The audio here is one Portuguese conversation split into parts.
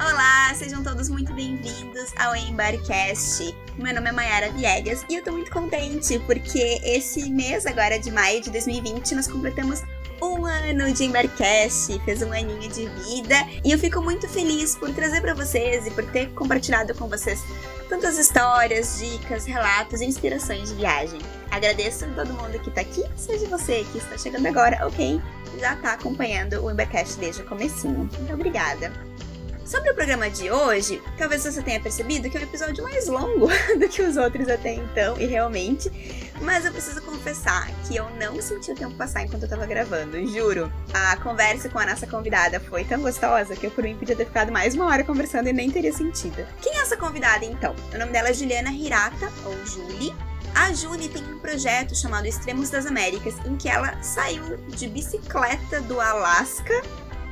Olá, sejam todos muito bem-vindos ao Embarcast. Meu nome é Mayara Viegas e eu tô muito contente porque esse mês agora de maio de 2020 nós completamos um ano de Embercast, fez um aninho de vida e eu fico muito feliz por trazer para vocês e por ter compartilhado com vocês tantas histórias, dicas, relatos e inspirações de viagem. Agradeço a todo mundo que tá aqui, seja você que está chegando agora ou quem já tá acompanhando o Embercast desde o comecinho. Muito obrigada. Sobre o programa de hoje, talvez você tenha percebido que é um episódio mais longo do que os outros até então, e realmente. Mas eu preciso confessar que eu não senti o tempo passar enquanto eu tava gravando, juro. A conversa com a nossa convidada foi tão gostosa que eu por mim podia ter ficado mais uma hora conversando e nem teria sentido. Quem é essa convidada então? O nome dela é Juliana Hirata, ou Julie. A Julie tem um projeto chamado Extremos das Américas, em que ela saiu de bicicleta do Alasca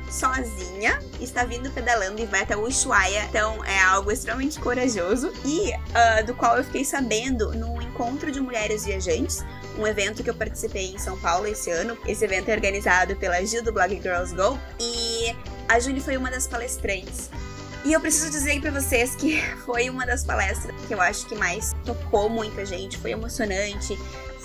sozinha, está vindo pedalando e vai até Ushuaia. Então é algo extremamente corajoso e uh, do qual eu fiquei sabendo no encontro de mulheres viajantes, um evento que eu participei em São Paulo esse ano. Esse evento é organizado pela Gil do blog Girls Go e a Julie foi uma das palestrantes. E eu preciso dizer para vocês que foi uma das palestras que eu acho que mais tocou muita gente, foi emocionante,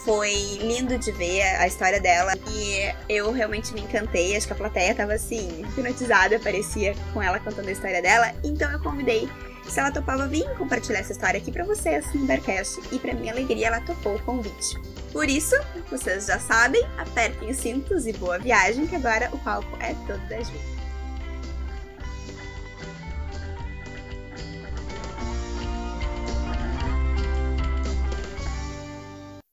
foi lindo de ver a história dela e eu realmente me encantei. Acho que a plateia tava assim, hipnotizada, parecia com ela contando a história dela. Então eu convidei se ela topava vir compartilhar essa história aqui para vocês no Bearcast e para minha alegria ela topou o convite. Por isso, vocês já sabem, apertem os cintos e boa viagem, que agora o palco é todo da Ju.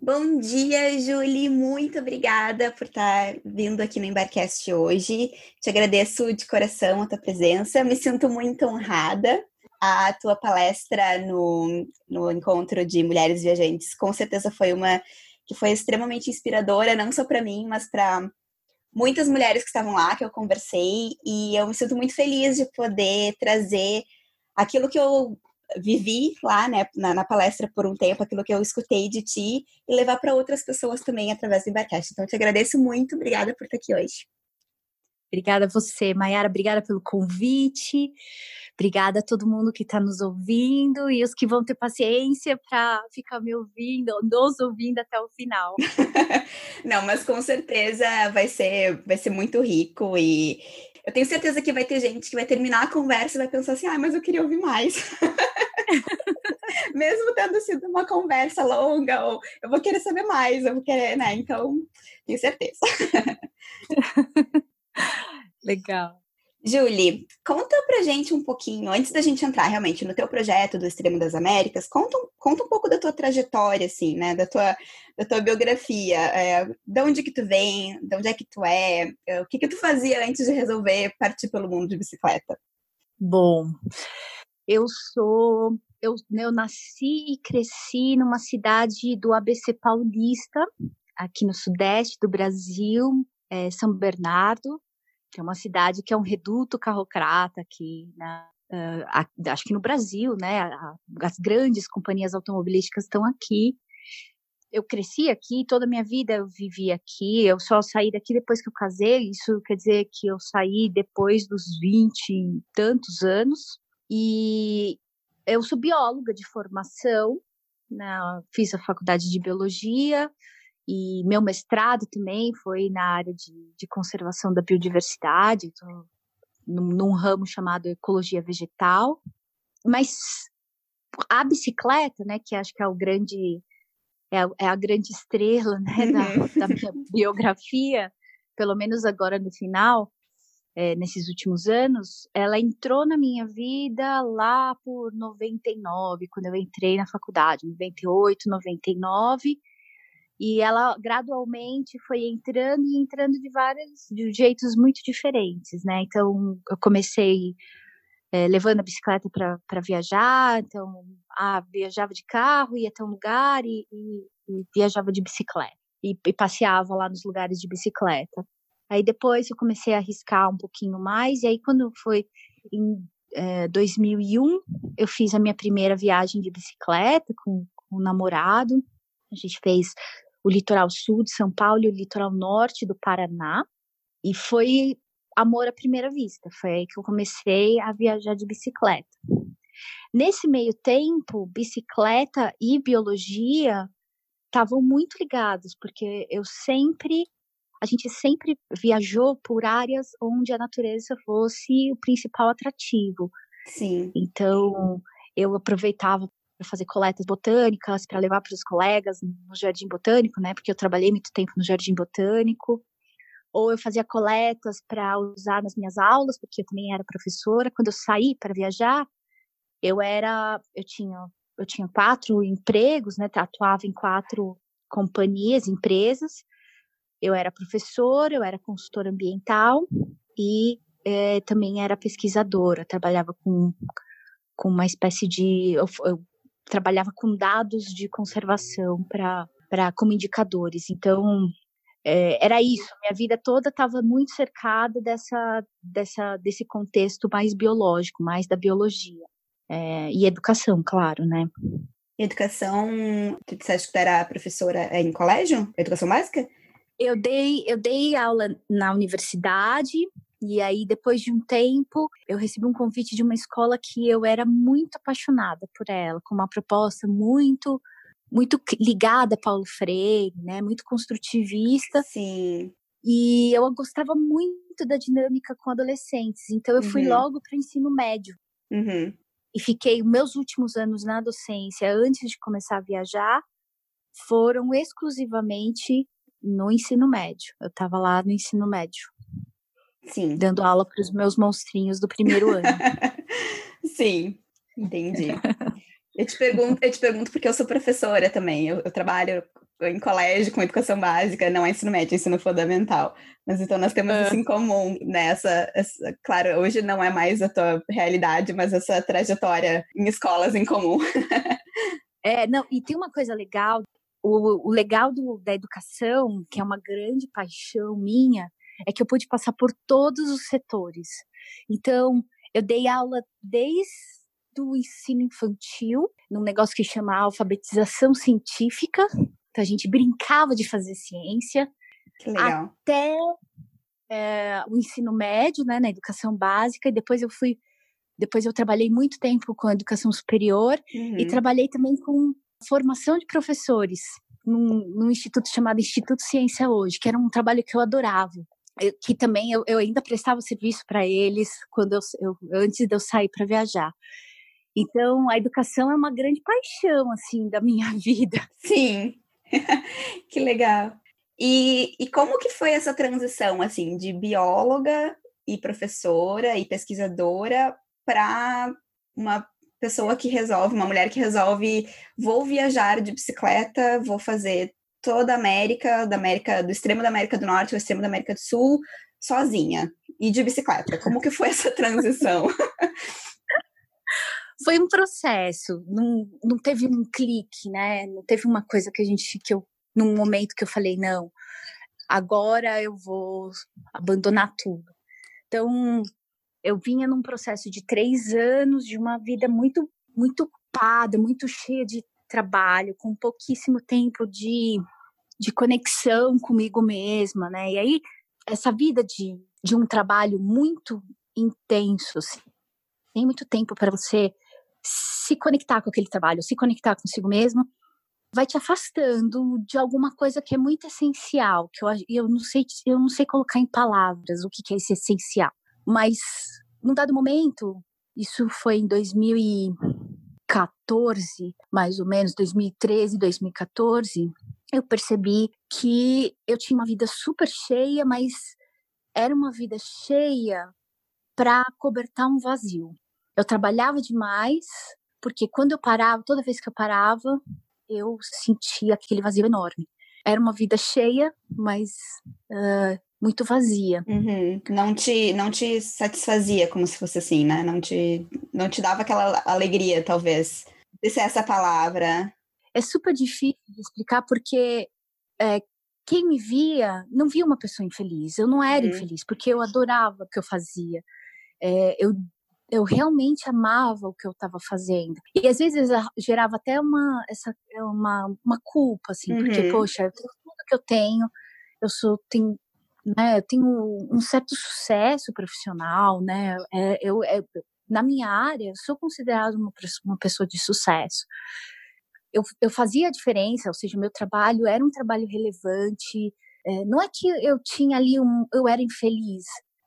Bom dia, Julie. Muito obrigada por estar vindo aqui no Embarcast hoje. Te agradeço de coração a tua presença. Me sinto muito honrada. A tua palestra no, no encontro de mulheres viajantes com certeza foi uma que foi extremamente inspiradora, não só para mim, mas para muitas mulheres que estavam lá, que eu conversei. E eu me sinto muito feliz de poder trazer aquilo que eu vivi lá, né, na, na, palestra por um tempo, aquilo que eu escutei de ti e levar para outras pessoas também através do Embarcast. Então, te agradeço muito, obrigada por estar aqui hoje. Obrigada a você, Mayara, obrigada pelo convite, obrigada a todo mundo que está nos ouvindo e os que vão ter paciência para ficar me ouvindo, nos ouvindo até o final. Não, mas com certeza vai ser, vai ser muito rico e eu tenho certeza que vai ter gente que vai terminar a conversa e vai pensar assim, ah, mas eu queria ouvir mais. Mesmo tendo sido uma conversa longa, ou eu vou querer saber mais, eu vou querer, né? Então, tenho certeza. Legal. Julie, conta pra gente um pouquinho, antes da gente entrar realmente no teu projeto do Extremo das Américas, conta, conta um pouco da tua trajetória, assim, né, da tua, da tua biografia, é, de onde que tu vem, de onde é que tu é, é, o que que tu fazia antes de resolver partir pelo mundo de bicicleta? Bom, eu sou, eu, eu nasci e cresci numa cidade do ABC Paulista, aqui no sudeste do Brasil, é, São Bernardo, que é uma cidade que é um reduto carrocrata aqui, né? Uh, acho que no Brasil, né? as grandes companhias automobilísticas estão aqui. Eu cresci aqui, toda a minha vida eu vivi aqui. Eu só saí daqui depois que eu casei. Isso quer dizer que eu saí depois dos 20 e tantos anos. E eu sou bióloga de formação, né? fiz a faculdade de biologia, e meu mestrado também foi na área de, de conservação da biodiversidade, então, num, num ramo chamado ecologia vegetal. Mas a bicicleta, né, que acho que é o grande é a, é a grande estrela né, da, uhum. da, minha biografia, pelo menos agora no final, é, nesses últimos anos, ela entrou na minha vida lá por 99, quando eu entrei na faculdade, 98, 99, e ela gradualmente foi entrando e entrando de vários de jeitos muito diferentes, né? Então, eu comecei é, levando a bicicleta para viajar, então, ah, viajava de carro, ia até um lugar e, e, e viajava de bicicleta. E, e, passeava lá nos lugares de bicicleta. Aí depois eu comecei a arriscar um pouquinho mais, e aí quando foi em é, 2001, eu fiz a minha primeira viagem de bicicleta com, com um namorado. A gente fez o litoral sul de São Paulo e o litoral norte do Paraná. E foi amor à primeira vista. Foi aí que eu comecei a viajar de bicicleta. Nesse meio tempo, bicicleta e biologia estavam muito ligados, porque eu sempre, a gente sempre viajou por áreas onde a natureza fosse o principal atrativo. Sim. Então, eu aproveitava para fazer coletas botânicas, para levar para os colegas no Jardim Botânico, né? Porque eu trabalhei muito tempo no Jardim Botânico. Ou eu fazia coletas para usar nas minhas aulas, porque eu também era professora. Quando eu saí para viajar, eu era, eu tinha, eu tinha quatro empregos, né? Atuava em quatro companhias, empresas. Eu era professora, eu era consultora ambiental e é, também era pesquisadora. Trabalhava com, com uma espécie de, eu, eu trabalhava com dados de conservação para para como indicadores. Então é, era isso. Minha vida toda estava muito cercada dessa, dessa, desse contexto mais biológico, mais da biologia. É, e educação, claro, né? Educação, tu disseste que tu era professora em colégio? Educação básica? Eu dei, eu dei aula na universidade, e aí, depois de um tempo, eu recebi um convite de uma escola que eu era muito apaixonada por ela, com uma proposta muito muito ligada a Paulo Freire, né? Muito construtivista. Sim. E eu gostava muito da dinâmica com adolescentes. Então eu fui uhum. logo para o ensino médio. Uhum. E fiquei meus últimos anos na docência, antes de começar a viajar, foram exclusivamente no ensino médio. Eu estava lá no ensino médio. Sim. Dando aula para os meus monstrinhos do primeiro ano. Sim, entendi. Eu te pergunto, eu te pergunto porque eu sou professora também. Eu, eu, trabalho em colégio com educação básica, não é ensino médio, é ensino fundamental. Mas então nós temos isso em comum nessa, essa, claro, hoje não é mais a tua realidade, mas essa trajetória em escolas em comum. é, não, e tem uma coisa legal, o, o legal do, da educação, que é uma grande paixão minha, é que eu pude passar por todos os setores. Então, eu dei aula desde do ensino infantil, num negócio que chama alfabetização científica. Então a gente brincava de fazer ciência. Que legal. Até é, o ensino médio, né, na educação básica, e depois eu fui. Depois eu trabalhei muito tempo com a educação superior uhum. e trabalhei também com formação de professores num, num, instituto chamado Instituto Ciência Hoje, que era um trabalho que eu adorava. Que também eu, eu, ainda prestava serviço para eles quando eu, eu, antes de eu sair para viajar. Então, a educação é uma grande paixão, assim, da minha vida. Sim, que legal. E, e como que foi essa transição, assim, de bióloga e professora e pesquisadora para uma pessoa que resolve, uma mulher que resolve, vou viajar de bicicleta, vou fazer toda a América, da América, do extremo da América do Norte ao extremo da América do Sul, sozinha e de bicicleta. Como que foi essa transição? foi um processo, não, não teve um clique, né? Não teve uma coisa que a gente, que eu, num momento que eu falei, não, agora eu vou abandonar tudo. Então, eu vinha num processo de três anos de uma vida muito, muito ocupada, muito cheia de trabalho, com pouquíssimo tempo de, de conexão comigo mesma, né? E aí, essa vida de, de um trabalho muito intenso, assim, tem muito tempo para você se conectar com aquele trabalho, se conectar consigo mesmo, vai te afastando de alguma coisa que é muito essencial, que eu, eu não sei eu não sei colocar em palavras o que, que é esse essencial, mas num dado momento, isso foi em 2014, mais ou menos 2013, 2014, eu percebi que eu tinha uma vida super cheia, mas era uma vida cheia para cobertar um vazio. Eu trabalhava demais, porque quando eu parava, toda vez que eu parava, eu sentia aquele vazio enorme. Era uma vida cheia, mas uh, muito vazia. Uhum. Não te não te satisfazia como se fosse assim, né? Não te não te dava aquela alegria, talvez. Se é essa palavra. É super difícil de explicar porque é, quem me via não via uma pessoa infeliz. Eu não era uhum. infeliz porque eu adorava o que eu fazia. É, eu eu realmente amava o que eu estava fazendo. E às vezes gerava até uma, essa, uma, uma culpa, assim, uhum. porque, poxa, eu tenho tudo que eu tenho, eu sou, tenho, né, tenho um certo sucesso profissional, né, é, eu, é, na minha área, eu sou considerada uma, uma pessoa de sucesso. Eu, eu fazia a diferença, ou seja, meu trabalho era um trabalho relevante, é, não é que eu tinha ali um, eu era infeliz,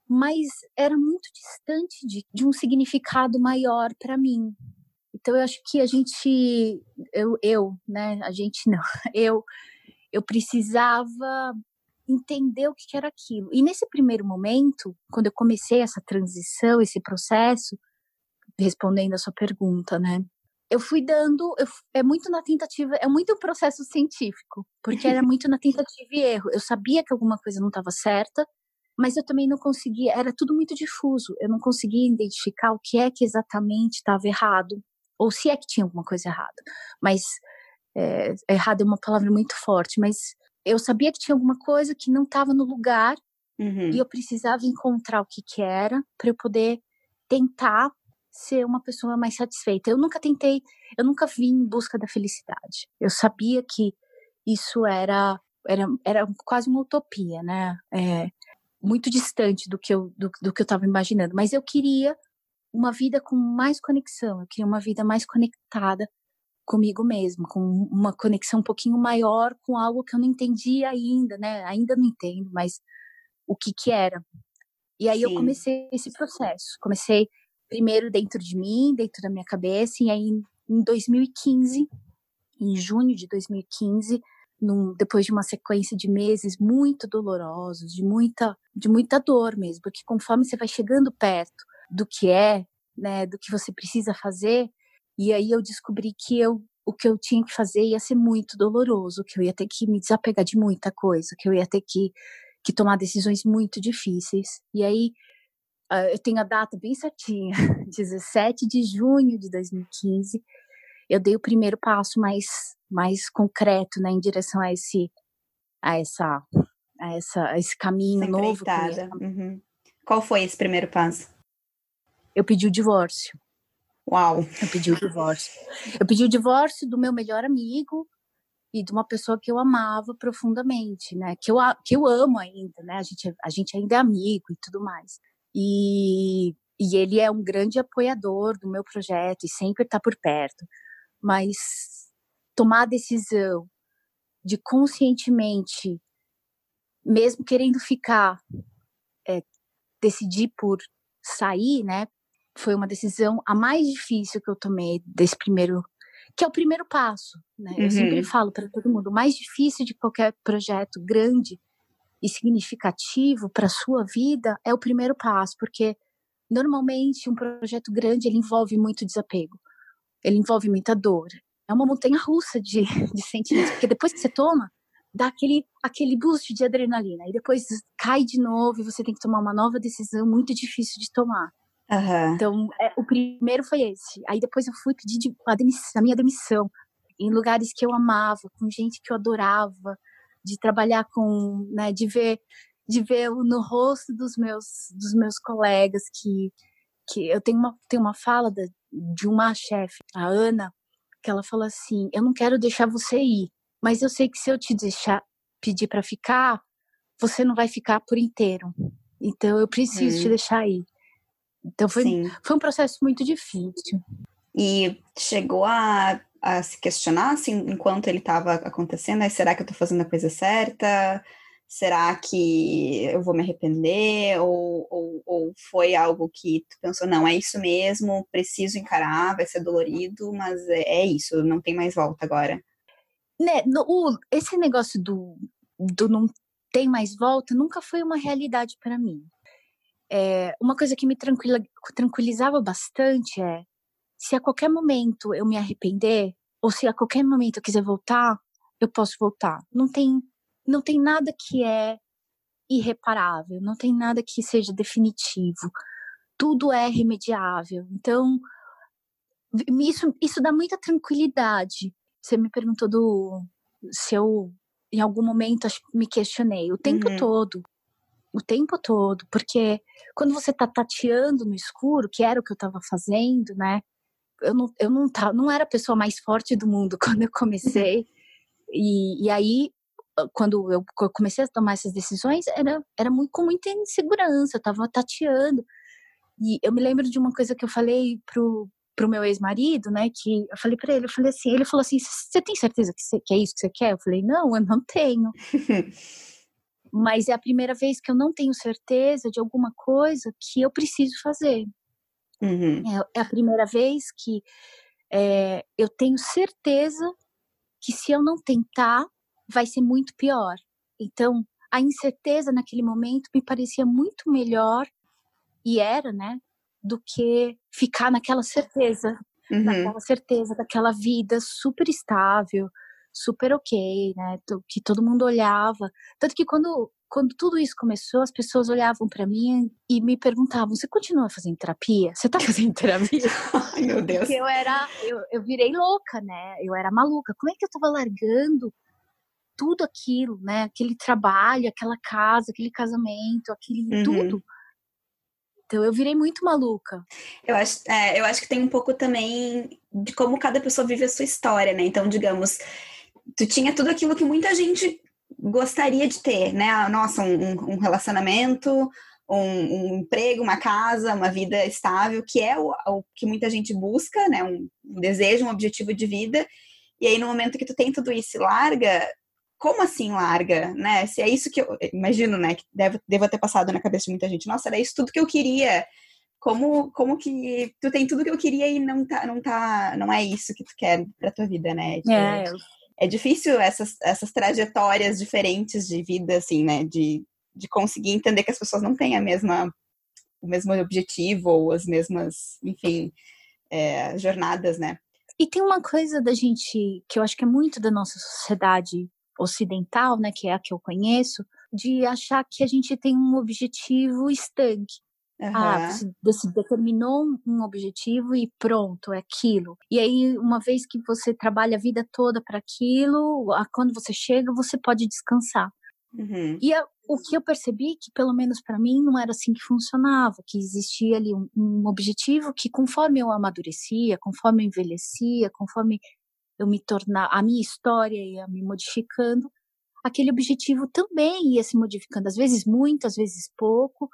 mas era muito distante de, de um significado maior para mim. Então eu acho que a gente, eu, eu, né, a gente não, eu, eu precisava entender o que era aquilo. E nesse primeiro momento, quando eu comecei essa transição, esse processo, respondendo a sua pergunta, né? Eu fui dando, eu, é muito na tentativa, é muito um processo científico, porque era muito na tentativa e erro. Eu sabia que alguma coisa não estava certa, mas eu também não conseguia, era tudo muito difuso, eu não conseguia identificar o que é que exatamente estava errado, ou se é que tinha alguma coisa errada. Mas é, errado é uma palavra muito forte, mas eu sabia que tinha alguma coisa que não estava no lugar uhum. e eu precisava encontrar o que, que era para eu poder tentar ser uma pessoa mais satisfeita. Eu nunca tentei, eu nunca vim em busca da felicidade. Eu sabia que isso era era, era quase uma utopia, né? É, muito distante do que eu do, do que eu estava imaginando, mas eu queria uma vida com mais conexão, eu queria uma vida mais conectada comigo mesmo, com uma conexão um pouquinho maior com algo que eu não entendia ainda, né? Ainda não entendo, mas o que que era. E aí Sim. eu comecei esse processo. Comecei primeiro dentro de mim, dentro da minha cabeça, e aí em 2015, em junho de 2015, num, depois de uma sequência de meses muito dolorosos, de muita, de muita dor mesmo, porque conforme você vai chegando perto do que é, né, do que você precisa fazer, e aí eu descobri que eu o que eu tinha que fazer ia ser muito doloroso, que eu ia ter que me desapegar de muita coisa, que eu ia ter que, que tomar decisões muito difíceis. E aí uh, eu tenho a data bem certinha, 17 de junho de 2015, eu dei o primeiro passo mais mais concreto, né, em direção a esse a essa a essa a esse caminho novo. Uhum. Qual foi esse primeiro passo? Eu pedi o divórcio. Uau! Eu pedi o divórcio. Eu pedi o divórcio do meu melhor amigo e de uma pessoa que eu amava profundamente, né? Que eu, que eu amo ainda, né? A gente, a gente ainda é amigo e tudo mais. E, e ele é um grande apoiador do meu projeto e sempre está por perto. Mas tomar a decisão de conscientemente, mesmo querendo ficar, é, decidir por sair, né? Foi uma decisão a mais difícil que eu tomei desse primeiro, que é o primeiro passo, né? Uhum. Eu sempre falo para todo mundo, o mais difícil de qualquer projeto grande e significativo para sua vida é o primeiro passo, porque normalmente um projeto grande ele envolve muito desapego, ele envolve muita dor, é uma montanha russa de, de sentimentos, porque depois que você toma, dá aquele, aquele boost de adrenalina, e depois cai de novo e você tem que tomar uma nova decisão muito difícil de tomar. Uhum. Então, é, o primeiro foi esse. Aí depois eu fui pedir de, a, demissão, a minha demissão em lugares que eu amava, com gente que eu adorava, de trabalhar com, né, de ver, de ver no rosto dos meus, dos meus colegas que, que eu tenho uma, tenho uma fala de, de uma chefe, a Ana, que ela falou assim: Eu não quero deixar você ir, mas eu sei que se eu te deixar pedir para ficar, você não vai ficar por inteiro. Então eu preciso hum. te deixar ir. Então foi, foi um processo muito difícil. E chegou a, a se questionar assim, enquanto ele estava acontecendo: será que eu estou fazendo a coisa certa? será que eu vou me arrepender? Ou, ou, ou, foi algo que tu pensou, não, é isso mesmo, preciso encarar, vai ser dolorido, mas é, é isso, não tem mais volta agora. Né, no, o, esse negócio do, do não tem mais volta nunca foi uma realidade para mim. É, uma coisa que me tranquilizava bastante é se a qualquer momento eu me arrepender, ou se a qualquer momento eu quiser voltar, eu posso voltar. Não tem não tem nada que é irreparável, não tem nada que seja definitivo. Tudo é remediável. Então, isso, isso dá muita tranquilidade. Você me perguntou do se eu em algum momento me questionei o tempo uhum. todo. O tempo todo, porque quando você tá tateando no escuro, que era o que eu tava fazendo, né? Eu não, eu não, tá, não era a pessoa mais forte do mundo quando eu comecei. E, e aí, quando eu comecei a tomar essas decisões, era, era muito, com muita insegurança, eu tava tateando. E eu me lembro de uma coisa que eu falei pro, pro meu ex-marido, né, que eu falei para ele, eu falei assim, ele falou assim, você tem certeza que, você, que é isso que você quer? Eu falei, não, eu não tenho. mas é a primeira vez que eu não tenho certeza de alguma coisa que eu preciso fazer. Uhum. É, é, a primeira vez que é, eu tenho certeza que se eu não tentar, vai ser muito pior. Então, a incerteza naquele momento me parecia muito melhor, e era, né, do que ficar naquela certeza, uhum. naquela certeza daquela vida super estável, super ok, né? Que todo mundo olhava. Tanto que quando, quando tudo isso começou, as pessoas olhavam para mim e me perguntavam: Você continua fazendo terapia? Você tá fazendo terapia? Ai, meu Deus. Porque eu era, eu, eu virei louca, né? Eu era maluca. Como é que eu tava largando tudo aquilo, né? Aquele trabalho, aquela casa, aquele casamento, aquele uhum. tudo. Então eu virei muito maluca. Eu acho, é, eu acho que tem um pouco também de como cada pessoa vive a sua história, né? Então, digamos, tu tinha tudo aquilo que muita gente gostaria de ter, né? Ah, nossa, um, um relacionamento, um, um, emprego, uma casa, uma vida estável, que é o, o que muita gente busca, né? Um, um, desejo, um objetivo de vida. E aí, no momento que tu tem tudo isso e larga, como assim larga, né? Se é isso que eu imagino, né? Que deve, deva ter passado na cabeça de muita gente. Nossa, era isso tudo que eu queria. Como, como que tu tem tudo que eu queria e não tá, não tá, não é isso que tu quer pra tua vida, né? Tipo, é, é difícil essas, essas trajetórias diferentes de vida, assim, né? De, de conseguir entender que as pessoas não têm a mesma, o mesmo objetivo ou as mesmas, enfim, é, jornadas, né? E tem uma coisa da gente que eu acho que é muito da nossa sociedade ocidental, né, que é a que eu conheço, de achar que a gente tem um objetivo estanque. Uhum. Ah, você, determinou um objetivo e pronto, é aquilo. E aí, uma vez que você trabalha a vida toda para aquilo, quando você chega, você pode descansar. Uhum. E a, o que eu percebi que, pelo menos para mim, não era assim que funcionava, que existia ali um, um, objetivo que, conforme eu amadurecia, conforme eu envelhecia, conforme eu me tornar, a minha história ia me modificando, aquele objetivo também ia se modificando, às vezes muito, às vezes pouco,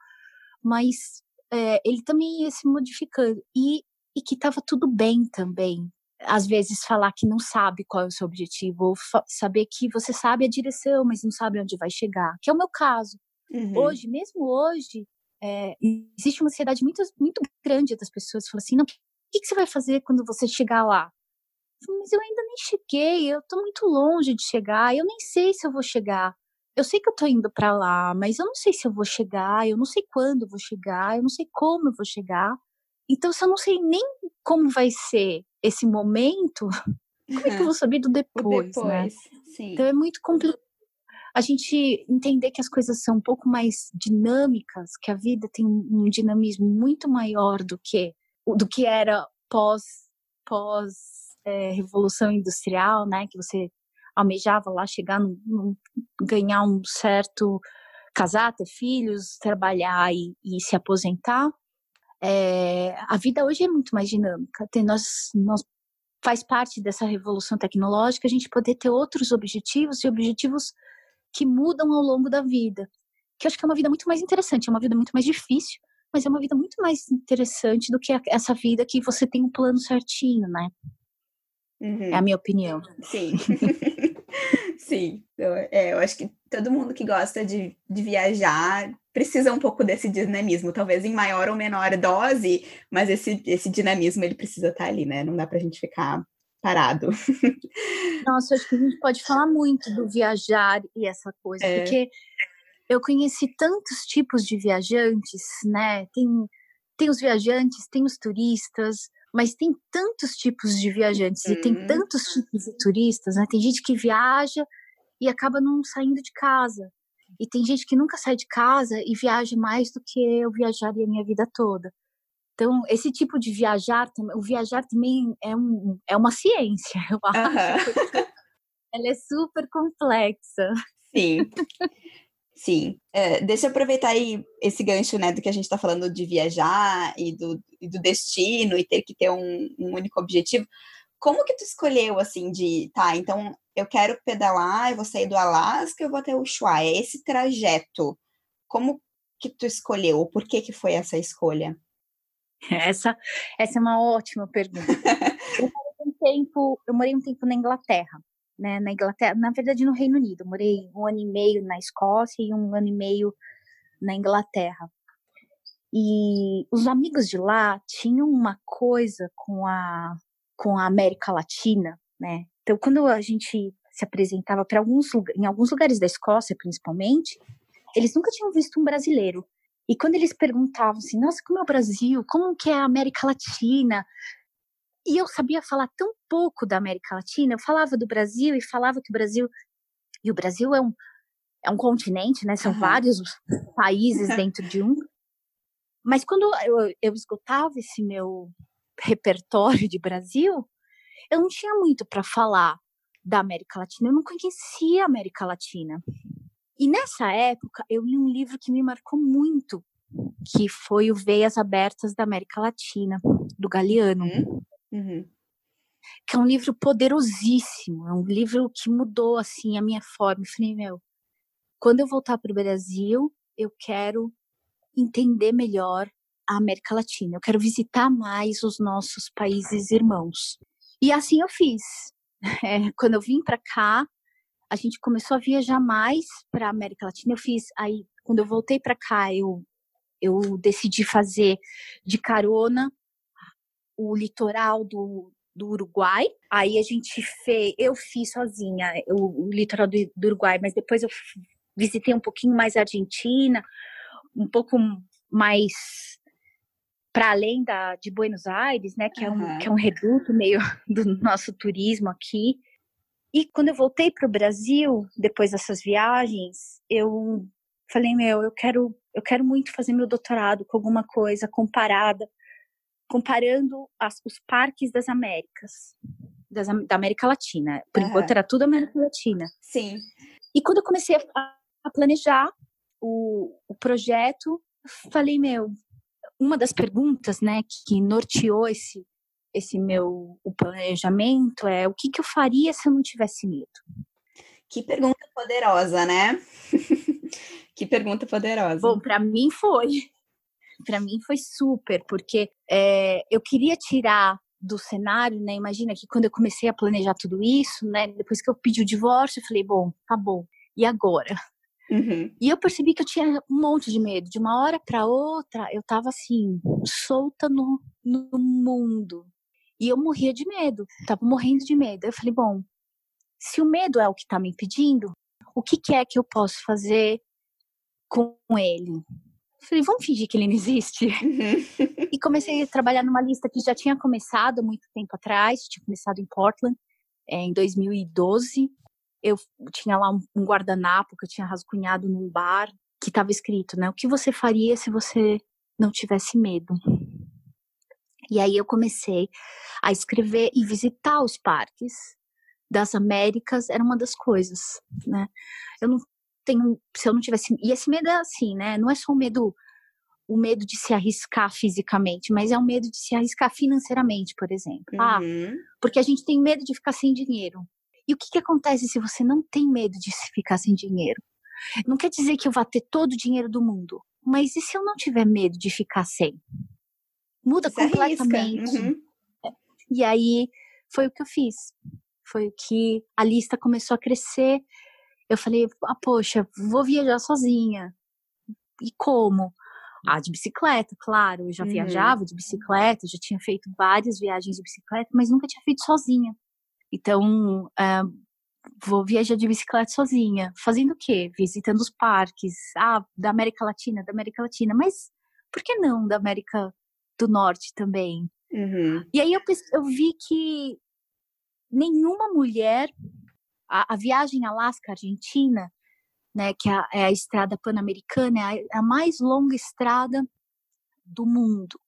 mas é, ele também ia se modificando e, e que estava tudo bem também. Às vezes falar que não sabe qual é o seu objetivo, ou saber que você sabe a direção, mas não sabe onde vai chegar, que é o meu caso. Uhum. Hoje, mesmo hoje, é, existe uma ansiedade muito, muito grande das pessoas. Falam assim, não, o que, que você vai fazer quando você chegar lá? mas eu ainda nem cheguei, eu tô muito longe de chegar, eu nem sei se eu vou chegar eu sei que eu tô indo para lá, mas eu não sei se eu vou chegar, eu não sei quando eu vou chegar, eu não sei como eu vou chegar. Então, se eu não sei nem como vai ser esse momento, como é que eu vou saber do depois, depois né? Sim. Então é muito complicado a gente entender que as coisas são um pouco mais dinâmicas, que a vida tem um dinamismo muito maior do que do que era pós pós é, revolução industrial, né? Que você almejava lá chegar, num, num, ganhar um certo, casar, ter filhos, trabalhar e, e se aposentar. É, a vida hoje é muito mais dinâmica. Tem, nós, nós faz parte dessa revolução tecnológica a gente poder ter outros objetivos e objetivos que mudam ao longo da vida. Que eu acho que é uma vida muito mais interessante, é uma vida muito mais difícil, mas é uma vida muito mais interessante do que essa vida que você tem um plano certinho, né? Uhum. É a minha opinião. Sim. Sim. Eu, é, eu acho que todo mundo que gosta de, de viajar precisa um pouco desse dinamismo, talvez em maior ou menor dose, mas esse, esse dinamismo ele precisa estar ali, né? Não dá pra gente ficar parado. Nossa, acho que a gente pode falar muito do viajar e essa coisa, é. porque eu conheci tantos tipos de viajantes, né? Tem, tem os viajantes, tem os turistas, mas tem tantos tipos de viajantes e tem uhum. tantos tipos de turistas, né? Tem gente que viaja e acaba não saindo de casa. E tem gente que nunca sai de casa e viaja mais do que eu viajaria a minha vida toda. Então, esse tipo de viajar, o viajar também é, um, é uma ciência, eu acho. Uhum. Ela é super complexa. Sim. Sim. É, deixa eu aproveitar aí esse gancho, né, do que a gente está falando de viajar e do, e do, destino e ter que ter um, um, único objetivo. Como que tu escolheu, assim, de, tá, então eu quero pedalar, eu vou sair do Alasca, eu vou até o Ushuaia, é esse trajeto. Como que tu escolheu? Por que que foi essa escolha? Essa, essa é uma ótima pergunta. eu, morei um tempo, eu morei um tempo na Inglaterra, né? Na Inglaterra, na verdade no Reino Unido. Morei um ano e meio na Escócia e um ano e meio na Inglaterra. E os amigos de lá tinham uma coisa com a com a América Latina, né? Então, quando a gente se apresentava para alguns em alguns lugares da Escócia, principalmente, eles nunca tinham visto um brasileiro. E quando eles perguntavam assim, nossa, como é o Brasil? Como que é a América Latina? E eu sabia falar tão pouco da América Latina, eu falava do Brasil e falava que o Brasil. E o Brasil é um, é um continente, né? São uhum. vários países dentro de um. Mas quando eu, eu esgotava esse meu repertório de Brasil, eu não tinha muito para falar da América Latina, eu não conhecia a América Latina. E nessa época, eu li um livro que me marcou muito, que foi o Veias Abertas da América Latina, do Galeano. Uhum. uhum. Que é um livro poderosíssimo, é um livro que mudou, assim, a minha forma. Eu falei, meu, quando eu voltar para o Brasil, eu quero entender melhor a América Latina. Eu quero visitar mais os nossos países irmãos. E assim eu fiz. É, quando eu vim para cá, a gente começou a viajar mais para a América Latina. Eu fiz aí, quando eu voltei para cá, eu eu decidi fazer de carona o litoral do, do Uruguai. Aí a gente fez, eu fiz sozinha o, o litoral do, do, Uruguai, mas depois eu visitei um pouquinho mais a Argentina, um pouco mais para além da de Buenos Aires, né, que é um, que é um reduto meio do nosso turismo aqui. E quando eu voltei para o Brasil, depois dessas viagens, eu falei, meu, eu quero, eu quero muito fazer meu doutorado com alguma coisa comparada, comparando as, os parques das Américas, das, da América Latina. Por uhum. enquanto era tudo América Latina. Sim. E quando eu comecei a, a planejar o, o projeto, falei, meu, uma das perguntas, né, que norteou esse esse meu o planejamento é o que, que eu faria se eu não tivesse medo? Que pergunta poderosa, né? que pergunta poderosa. Bom, para mim foi. Para mim foi super, porque é, eu queria tirar do cenário, né? Imagina que quando eu comecei a planejar tudo isso, né? Depois que eu pedi o divórcio, eu falei, bom, tá bom. E agora? Uhum. E eu percebi que eu tinha um monte de medo. De uma hora para outra, eu tava assim, solta no, no mundo. E eu morria de medo, tava morrendo de medo. Eu falei, bom, se o medo é o que está me impedindo, o que, que, é que eu posso fazer com ele? Eu falei, vamos fingir que ele não existe. Uhum. e comecei a trabalhar numa lista que já tinha começado muito tempo atrás, tinha começado em Portland, é, em 2012. Eu tinha lá um, um guardanapo que eu tinha rascunhado num bar, que estava escrito, né? O que você faria se você não tivesse medo? E aí eu comecei a escrever e visitar os parques das Américas, era uma das coisas, né? Eu não tenho, se eu não tivesse, e esse medo é assim, né? Não é só o medo o medo de se arriscar fisicamente, mas é o medo de se arriscar financeiramente, por exemplo. Ah, uhum. Ah, porque a gente tem medo de ficar sem dinheiro. E o que, que acontece se você não tem medo de ficar sem dinheiro? Não quer dizer que eu vá ter todo o dinheiro do mundo, mas e se eu não tiver medo de ficar sem? Muda Você completamente. Uhum. E aí foi o que eu fiz. Foi o que a lista começou a crescer. Eu falei, ah, poxa, vou viajar sozinha. E como? Ah, de bicicleta, claro. Eu já uhum. viajava de bicicleta, já tinha feito várias viagens de bicicleta, mas nunca tinha feito sozinha. Então, uh, vou viajar de bicicleta sozinha. Fazendo o quê? Visitando os parques. Ah, da América Latina, da América Latina. Mas por que não da América do Norte também. Uhum. E aí eu, eu vi que nenhuma mulher, a, a viagem Alasca-Argentina, né, que é a, é a estrada pan-americana, é a, a mais longa estrada do mundo.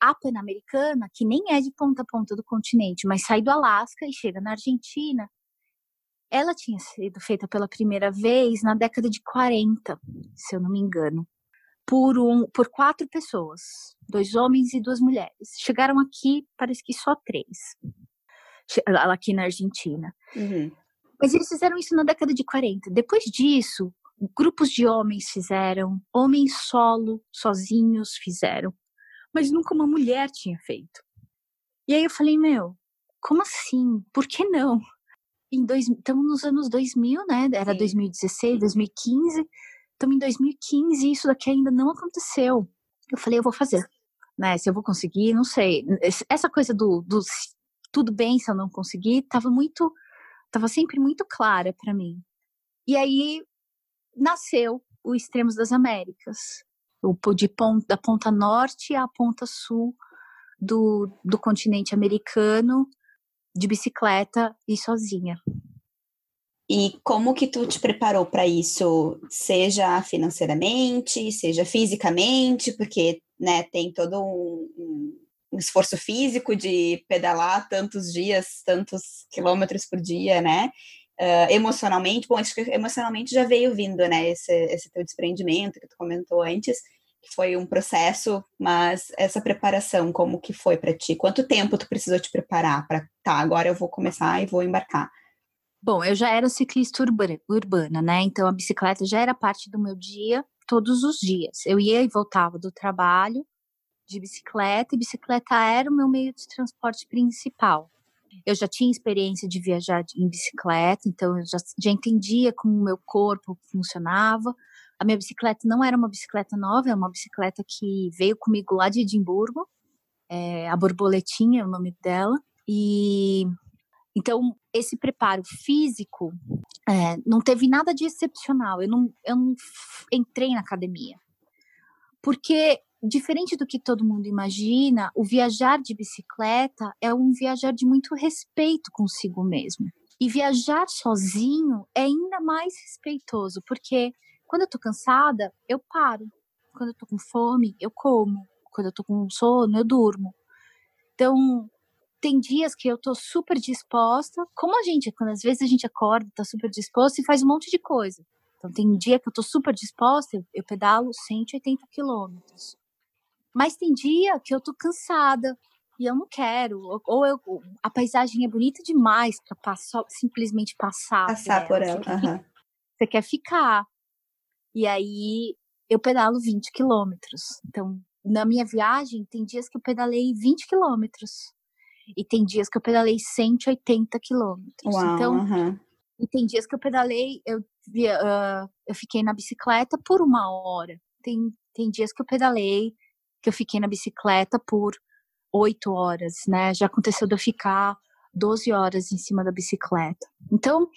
A Pan-Americana, que nem é de ponta a ponta do continente, mas sai do Alasca e chega na Argentina, ela tinha sido feita pela primeira vez na década de 40, se eu não me engano, por, um, por quatro pessoas, dois homens e duas mulheres. Chegaram aqui, parece que só três, aqui na Argentina. Uhum. Mas eles fizeram isso na década de 40. Depois disso, grupos de homens fizeram, homens solo, sozinhos fizeram, mas nunca uma mulher tinha feito. E aí eu falei, meu, como assim? Por que não? Em dois, estamos nos anos 2000, né? Era Sim. 2016, 2015. Estamos em 2015 e isso daqui ainda não aconteceu. Eu falei, eu vou fazer. Né? Se eu vou conseguir, não sei. Essa coisa do, do tudo bem se eu não conseguir, estava muito, estava sempre muito clara para mim. E aí nasceu o Extremos das Américas, de ponta, da ponta norte à ponta sul do, do continente americano, de bicicleta e sozinha. E como que tu te preparou para isso, seja financeiramente, seja fisicamente, porque né, tem todo um, um, esforço físico de pedalar tantos dias, tantos quilômetros por dia, né? Uh, emocionalmente, bom, acho que emocionalmente já veio vindo, né, esse, esse teu desprendimento que tu comentou antes, que foi um processo, mas essa preparação, como que foi para ti? Quanto tempo tu precisou te preparar para, tá, agora eu vou começar e vou embarcar? Bom, eu já era ciclista urbana, urbana, né, então a bicicleta já era parte do meu dia, todos os dias. Eu ia e voltava do trabalho de bicicleta, e bicicleta era o meu meio de transporte principal. Eu já tinha experiência de viajar em bicicleta, então eu já, já entendia como o meu corpo funcionava. A minha bicicleta não era uma bicicleta nova, é uma bicicleta que veio comigo lá de Edimburgo. É, a borboletinha é o nome dela. E então esse preparo físico é, não teve nada de excepcional. Eu não, eu não entrei na academia porque diferente do que todo mundo imagina, o viajar de bicicleta é um viajar de muito respeito consigo mesmo. E viajar sozinho é ainda mais respeitoso, porque quando eu tô cansada, eu paro. Quando eu tô com fome, eu como. Quando eu tô com sono, eu durmo. Então, tem dias que eu tô super disposta, como a gente, quando às vezes a gente acorda, tá super disposta e faz um monte de coisa. Então, tem dia que eu tô super disposta, eu pedalo 180 quilômetros. Mas tem dia que eu tô cansada e eu não quero. Ou, eu, a paisagem é bonita demais para passar, simplesmente passar. Passar por ela. Você, uhum. quer, você quer ficar. E aí eu pedalo 20 quilômetros. Então, na minha viagem, tem dias que eu pedalei 20 quilômetros. E tem dias que eu pedalei 180 quilômetros. Então, uhum. e tem dias que eu pedalei, eu, uh, eu fiquei na bicicleta por uma hora. Tem, tem dias que eu pedalei que eu fiquei na bicicleta por oito horas, né? Já aconteceu de eu ficar 12 horas em cima da bicicleta. Então,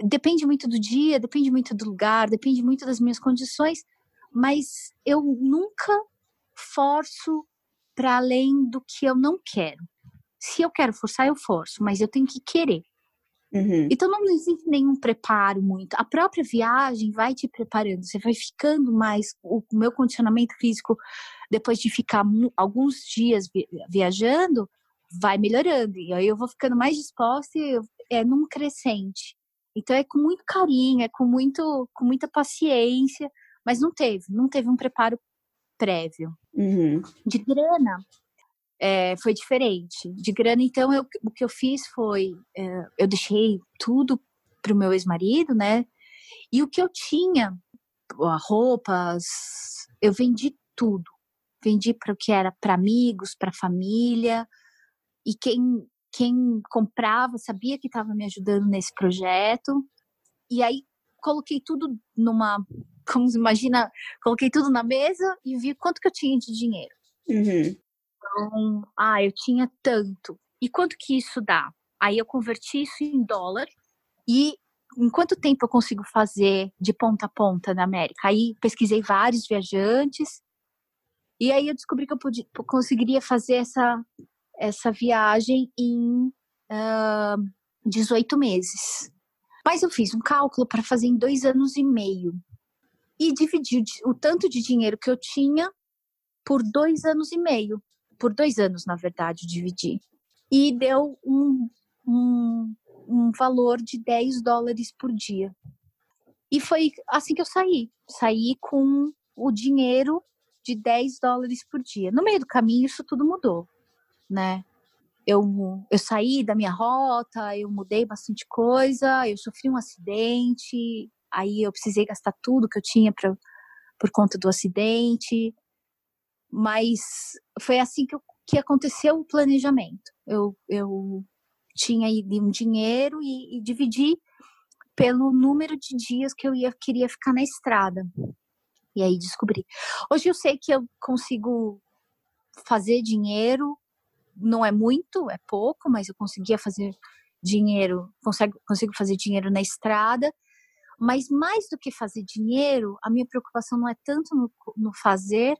depende muito do dia, depende muito do lugar, depende muito das minhas condições, mas eu nunca forço para além do que eu não quero. Se eu quero forçar, eu forço, mas eu tenho que querer. Uhum. Então não existe nenhum preparo muito. A própria viagem vai te preparando. Você vai ficando mais. O meu condicionamento físico, depois de ficar alguns dias viajando, vai melhorando. E aí eu vou ficando mais disposta e é num crescente. Então é com muito carinho, é com, muito, com muita paciência, mas não teve, não teve um preparo prévio. Uhum. De grana, é, foi diferente. De grana, então, eu, o que eu fiz foi, é, eu deixei tudo pro meu ex-marido, né? E o que eu tinha, roupas, eu vendi tudo. Vendi para o que era para amigos, para família. E quem, quem comprava sabia que estava me ajudando nesse projeto. E aí coloquei tudo numa, como imagina, coloquei tudo na mesa e vi quanto que eu tinha de dinheiro. Uhum. Então, ah, eu tinha tanto. E quanto que isso dá? Aí eu converti isso em dólar e em quanto tempo eu consigo fazer de ponta a ponta na América? Aí pesquisei vários viajantes e aí eu descobri que eu podia, conseguiria fazer essa, essa viagem em uh, 18 meses. Mas eu fiz um cálculo para fazer em dois anos e meio e dividi o tanto de dinheiro que eu tinha por dois anos e meio por dois anos, na verdade, dividi. E deu um, um, um valor de 10 dólares por dia. E foi assim que eu saí. Saí com o dinheiro de 10 dólares por dia. No meio do caminho, isso tudo mudou, né? Eu, eu saí da minha rota, eu mudei bastante coisa, eu sofri um acidente, aí eu precisei gastar tudo que eu tinha pra, por conta do acidente. Mas foi assim que, eu, que aconteceu o planejamento. Eu, eu tinha um dinheiro e, e dividi pelo número de dias que eu ia queria ficar na estrada. E aí descobri. Hoje eu sei que eu consigo fazer dinheiro, não é muito, é pouco, mas eu conseguia fazer dinheiro, consigo, consigo fazer dinheiro na estrada. Mas mais do que fazer dinheiro, a minha preocupação não é tanto no, no fazer,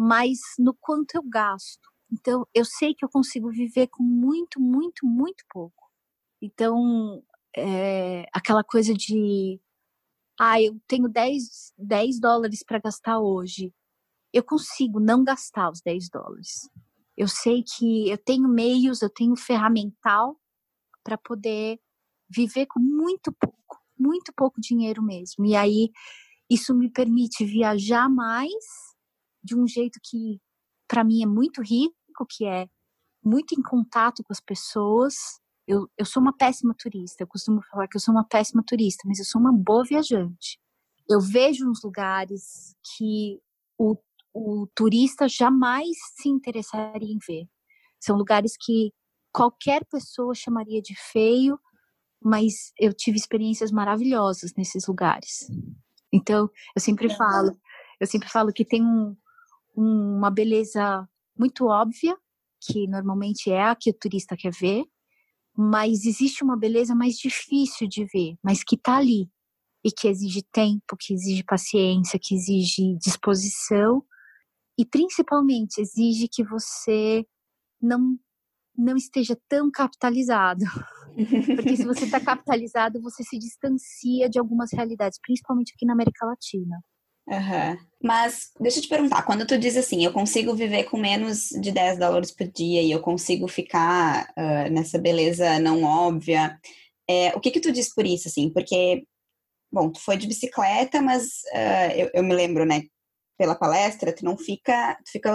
mas no quanto eu gasto. Então, eu sei que eu consigo viver com muito, muito, muito pouco. Então, é, aquela coisa de ah, eu tenho 10, 10 dólares para gastar hoje. Eu consigo não gastar os 10 dólares. Eu sei que eu tenho meios, eu tenho ferramental para poder viver com muito pouco, muito pouco dinheiro mesmo. E aí isso me permite viajar mais de um jeito que para mim é muito rico, que é muito em contato com as pessoas, eu, eu sou uma péssima turista. Eu costumo falar que eu sou uma péssima turista, mas eu sou uma boa viajante. Eu vejo uns lugares que o, o turista jamais se interessaria em ver. São lugares que qualquer pessoa chamaria de feio, mas eu tive experiências maravilhosas nesses lugares. Então, eu sempre falo, eu sempre falo que tem um, um, uma beleza muito óbvia, que normalmente é a que o turista quer ver, mas existe uma beleza mais difícil de ver, mas que está ali e que exige tempo, que exige paciência, que exige disposição e principalmente exige que você não não esteja tão capitalizado. Porque se você está capitalizado, você se distancia de algumas realidades, principalmente aqui na América Latina. Uhum. Mas deixa eu te perguntar, quando tu diz assim, eu consigo viver com menos de 10 dólares por dia e eu consigo ficar uh, nessa beleza não óbvia, é, o que que tu diz por isso, assim? Porque, bom, tu foi de bicicleta, mas uh, eu, eu, me lembro, né, pela palestra, tu não fica, tu fica,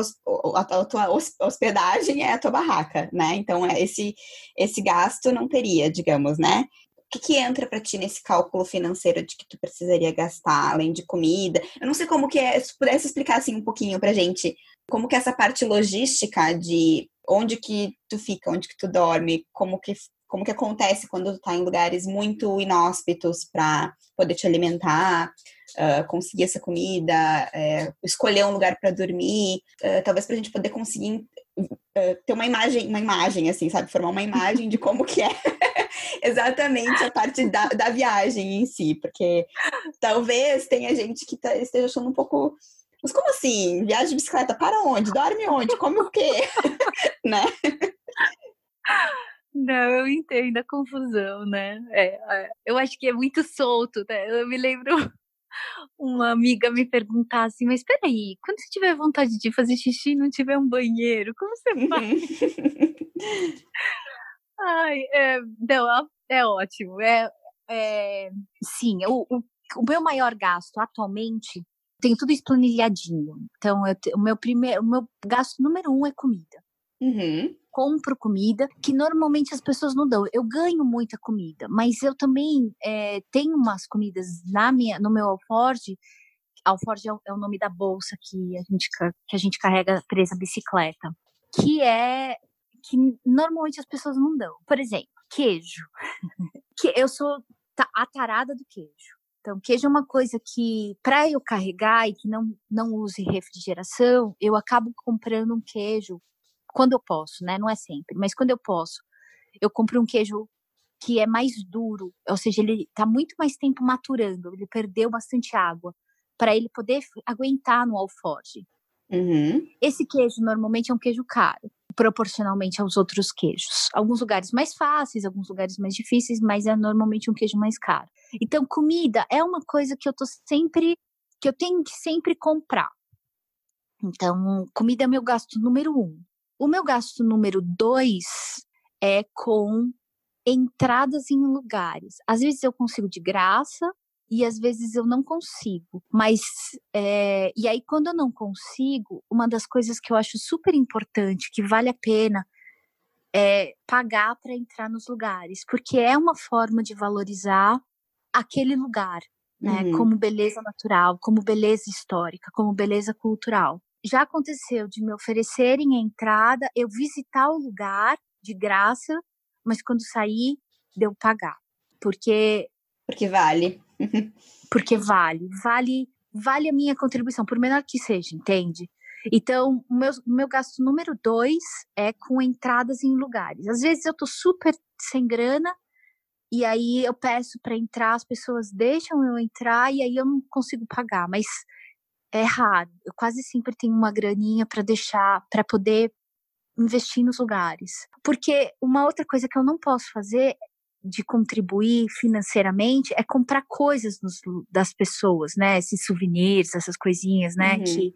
a, tua hospedagem é a tua barraca, né? Então, é esse, esse gasto não teria, digamos, né? Que, que entra para ti nesse cálculo financeiro de que tu precisaria gastar, além de comida? Eu não sei como que é, se pudesse explicar assim um pouquinho pra gente, como que essa parte logística de onde que tu fica, onde que tu dorme, como que como que acontece quando tu tá em lugares muito inóspitos para poder te alimentar, uh, conseguir essa comida, uh, escolher um lugar para dormir, uh, talvez para a gente poder conseguir ter uma imagem, uma imagem assim, sabe, formar uma imagem de como que é exatamente a parte da, da viagem em si, porque talvez tenha gente que tá, esteja achando um pouco. Mas como assim? Viagem de bicicleta para onde? Dorme onde? Come o quê? né? Não, eu entendo a confusão, né? É, é, eu acho que é muito solto, né? Eu me lembro uma amiga me perguntar assim, mas peraí, quando você tiver vontade de fazer xixi e não tiver um banheiro, como você faz? Ai, é, não, é ótimo. É, é, sim, o, o, o meu maior gasto atualmente tem tudo esplanilhadinho. Então, eu, o meu primeiro, o meu gasto número um é comida. Uhum. Compro comida que normalmente as pessoas não dão. Eu ganho muita comida, mas eu também é, tenho umas comidas na minha, no meu alforge. Alforge é, é o nome da bolsa que a gente que a gente carrega presa bicicleta, que é que normalmente as pessoas não dão. Por exemplo, queijo. que eu sou a tarada do queijo. Então, queijo é uma coisa que, para eu carregar e que não, não use refrigeração, eu acabo comprando um queijo quando eu posso, né? Não é sempre, mas quando eu posso, eu compro um queijo que é mais duro, ou seja, ele está muito mais tempo maturando, ele perdeu bastante água para ele poder aguentar no alforge. Uhum. Esse queijo normalmente é um queijo caro proporcionalmente aos outros queijos. Alguns lugares mais fáceis, alguns lugares mais difíceis, mas é normalmente um queijo mais caro. Então, comida é uma coisa que eu tô sempre que eu tenho que sempre comprar. Então, comida é meu gasto número um. O meu gasto número dois é com entradas em lugares. Às vezes eu consigo de graça e às vezes eu não consigo. Mas, é, e aí quando eu não consigo, uma das coisas que eu acho super importante, que vale a pena, é pagar para entrar nos lugares, porque é uma forma de valorizar aquele lugar, né? Uhum. Como beleza natural, como beleza histórica, como beleza cultural. Já aconteceu de me oferecerem a entrada, eu visitar o lugar de graça mas quando sair, deu pagar. Porque. Porque vale. Porque vale. Vale vale a minha contribuição, por menor que seja, entende? Então, o meu, meu gasto número dois é com entradas em lugares. Às vezes eu tô super sem grana e aí eu peço para entrar, as pessoas deixam eu entrar e aí eu não consigo pagar, mas é raro. Eu quase sempre tenho uma graninha para deixar, para poder investir nos lugares. Porque uma outra coisa que eu não posso fazer de contribuir financeiramente é comprar coisas nos, das pessoas, né? Esses souvenirs, essas coisinhas, né? Uhum. Que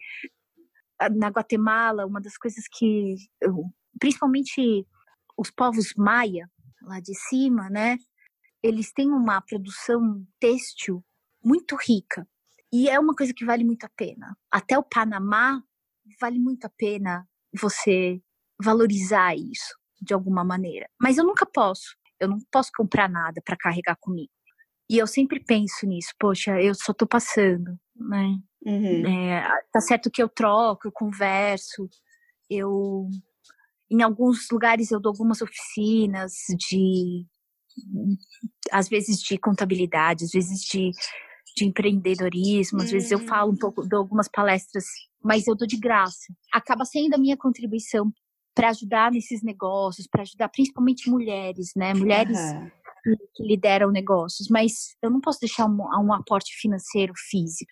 na Guatemala, uma das coisas que, principalmente os povos maia, lá de cima, né? Eles têm uma produção têxtil muito rica. E é uma coisa que vale muito a pena. Até o Panamá vale muito a pena você valorizar isso de alguma maneira. Mas eu nunca posso. Eu não posso comprar nada para carregar comigo. E eu sempre penso nisso. Poxa, eu só tô passando, né? Uhum. É, tá certo que eu troco, eu converso, eu em alguns lugares eu dou algumas oficinas de às vezes de contabilidade, às vezes de, de empreendedorismo, às vezes eu falo um uhum. pouco, dou algumas palestras, mas eu dou de graça. Acaba sendo a minha contribuição para ajudar nesses negócios, para ajudar principalmente mulheres, né? Mulheres uhum. que, que, lideram negócios. Mas eu não posso deixar um, um aporte financeiro físico.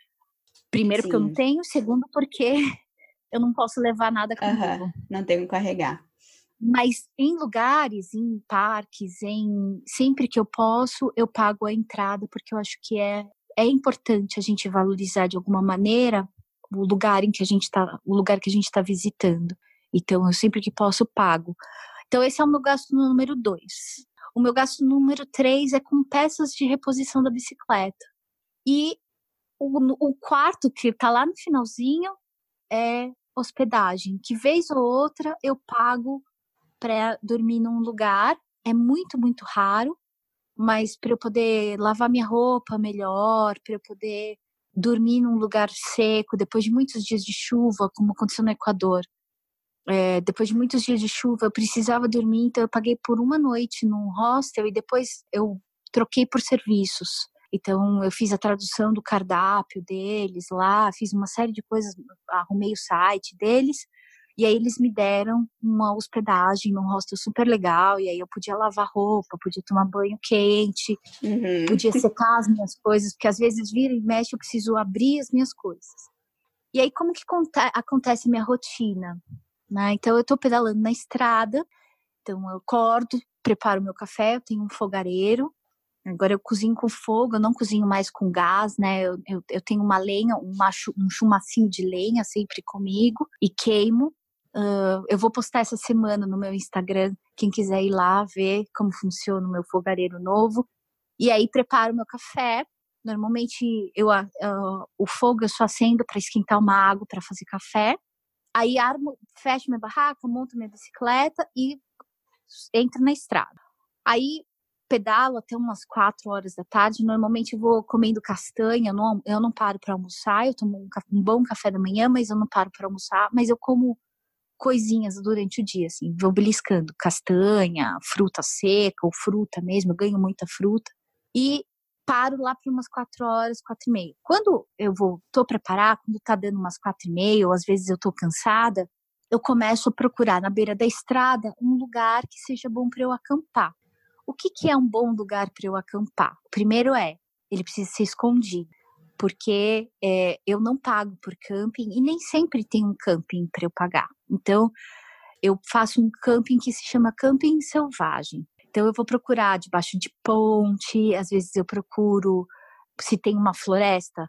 Primeiro, Sim. porque eu não tenho. Segundo, porque eu não posso levar nada comigo. Uhum. Não tenho que carregar. Mas em lugares, em parques, em sempre que eu posso, eu pago a entrada, porque eu acho que é, é importante a gente valorizar de alguma maneira o lugar em que a gente está, o lugar que a gente está visitando. Então, eu sempre que posso pago. Então, esse é o meu gasto número dois. O meu gasto número três é com peças de reposição da bicicleta. E o, o quarto, que está lá no finalzinho, é hospedagem, que vez ou outra eu pago para dormir num lugar. É muito, muito raro, mas para eu poder lavar minha roupa melhor, para eu poder dormir num lugar seco depois de muitos dias de chuva, como aconteceu no Equador é, depois de muitos dias de chuva, eu precisava dormir, então eu paguei por uma noite num hostel e depois eu troquei por serviços. Então eu fiz a tradução do cardápio deles lá, fiz uma série de coisas, arrumei o site deles e aí eles me deram uma hospedagem num hostel super legal e aí eu podia lavar roupa, podia tomar banho quente, uhum. podia secar as minhas coisas, porque às vezes vira e mexe eu preciso abrir as minhas coisas. E aí como que acontece minha rotina? Né? Então eu estou pedalando na estrada, então eu acordo, preparo meu café, eu tenho um fogareiro. Agora eu cozinho com fogo, eu não cozinho mais com gás, né? Eu, eu, eu tenho uma lenha, um, macho, um chumacinho de lenha sempre comigo e queimo. Uh, eu vou postar essa semana no meu Instagram, quem quiser ir lá ver como funciona o meu fogareiro novo. E aí preparo meu café. Normalmente eu uh, o fogo eu só acendo para esquentar uma água para fazer café. Aí armo, fecho minha barraca, monto minha bicicleta e entro na estrada. Aí pedalo até umas quatro horas da tarde. Normalmente vou comendo castanha, eu não, eu não paro para almoçar. Eu tomo um, um, bom café da manhã, mas eu não paro para almoçar. Mas eu como coisinhas durante o dia, assim, vou beliscando castanha, fruta seca ou fruta mesmo. Eu ganho muita fruta. E paro lá para umas quatro horas, quatro e meia. Quando eu vou, tô preparar, quando tá dando umas quatro e meia, ou às vezes eu tô cansada, eu começo a procurar na beira da estrada um lugar que seja bom para eu acampar. O que, que é um bom lugar para eu acampar? O primeiro é, ele precisa ser escondido, porque é, eu não pago por camping e nem sempre tem um camping para eu pagar. Então, eu faço um camping que se chama camping selvagem. Então eu vou procurar debaixo de ponte, às vezes eu procuro se tem uma floresta,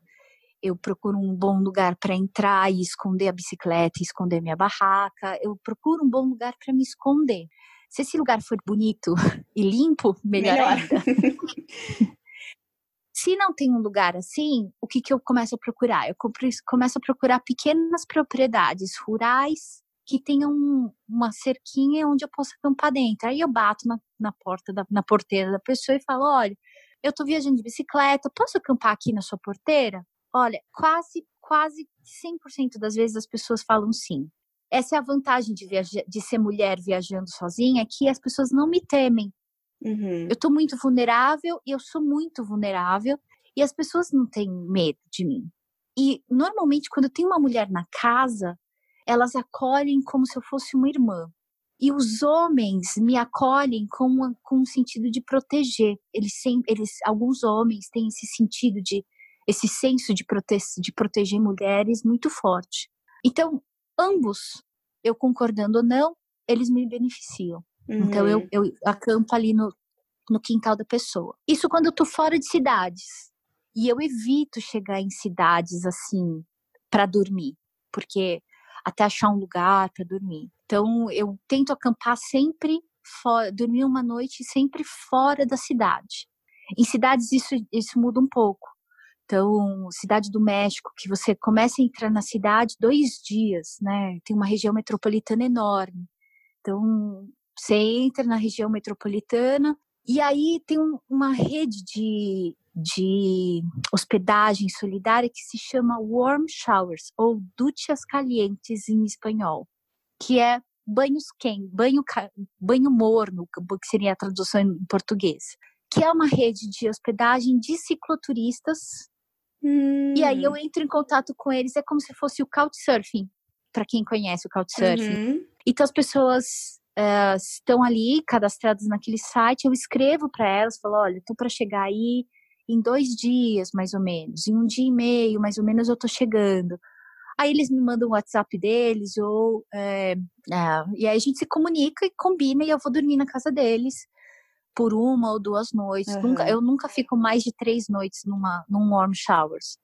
eu procuro um bom lugar para entrar e esconder a bicicleta, e esconder minha barraca. Eu procuro um bom lugar para me esconder. Se esse lugar for bonito e limpo, melhor, melhor. ainda. Se não tem um lugar assim, o que, que eu começo a procurar? Eu começo a procurar pequenas propriedades rurais que tenham uma cerquinha onde eu possa acampar dentro. Aí eu bato na, na porta, da, na porteira da pessoa e falo: olha, eu tô viajando de bicicleta, posso acampar aqui na sua porteira? Olha, quase, quase 100% das vezes as pessoas falam sim. Essa é a vantagem de, viajar, de ser mulher viajando sozinha, é que as pessoas não me temem. Uhum. Eu estou muito vulnerável e eu sou muito vulnerável e as pessoas não têm medo de mim. E normalmente quando tem uma mulher na casa, elas acolhem como se eu fosse uma irmã. E os homens me acolhem com, com um sentido de proteger. Eles sempre, eles, alguns homens têm esse sentido de, esse senso de, prote de proteger mulheres muito forte. Então, ambos, eu concordando ou não, eles me beneficiam. Uhum. Então eu, uhum. eu acampo ali no, no quintal da pessoa. Isso quando eu tô fora de cidades. E eu evito chegar em cidades assim para dormir, porque até achar um lugar para dormir. Então eu tento acampar sempre fora, dormir uma noite sempre fora da cidade. Em cidades isso isso muda um pouco. Então, cidade do México, que você começa a entrar na cidade dois dias, né? Tem uma região metropolitana enorme. Então, você entra na região metropolitana e aí tem um, uma rede de, de hospedagem solidária que se chama Warm Showers, ou duchas calientes em espanhol, que é banhos quentes, banho, banho morno, que seria a tradução em português, que é uma rede de hospedagem de cicloturistas. Hum. E aí eu hum. entro em contato com eles, é como se fosse o Couchsurfing, para quem conhece o Couchsurfing. Uhum. Então as pessoas uh, estão ali cadastradas naquele site, eu escrevo para elas, falo, olha, estou para chegar aí em dois dias, mais ou menos, em um dia e meio, mais ou menos, eu estou chegando. Aí eles me mandam o WhatsApp deles, ou é, é, e aí a gente se comunica e combina e eu vou dormir na casa deles por uma ou duas noites. Uhum. Nunca, eu nunca fico mais de três noites numa, num warm showers.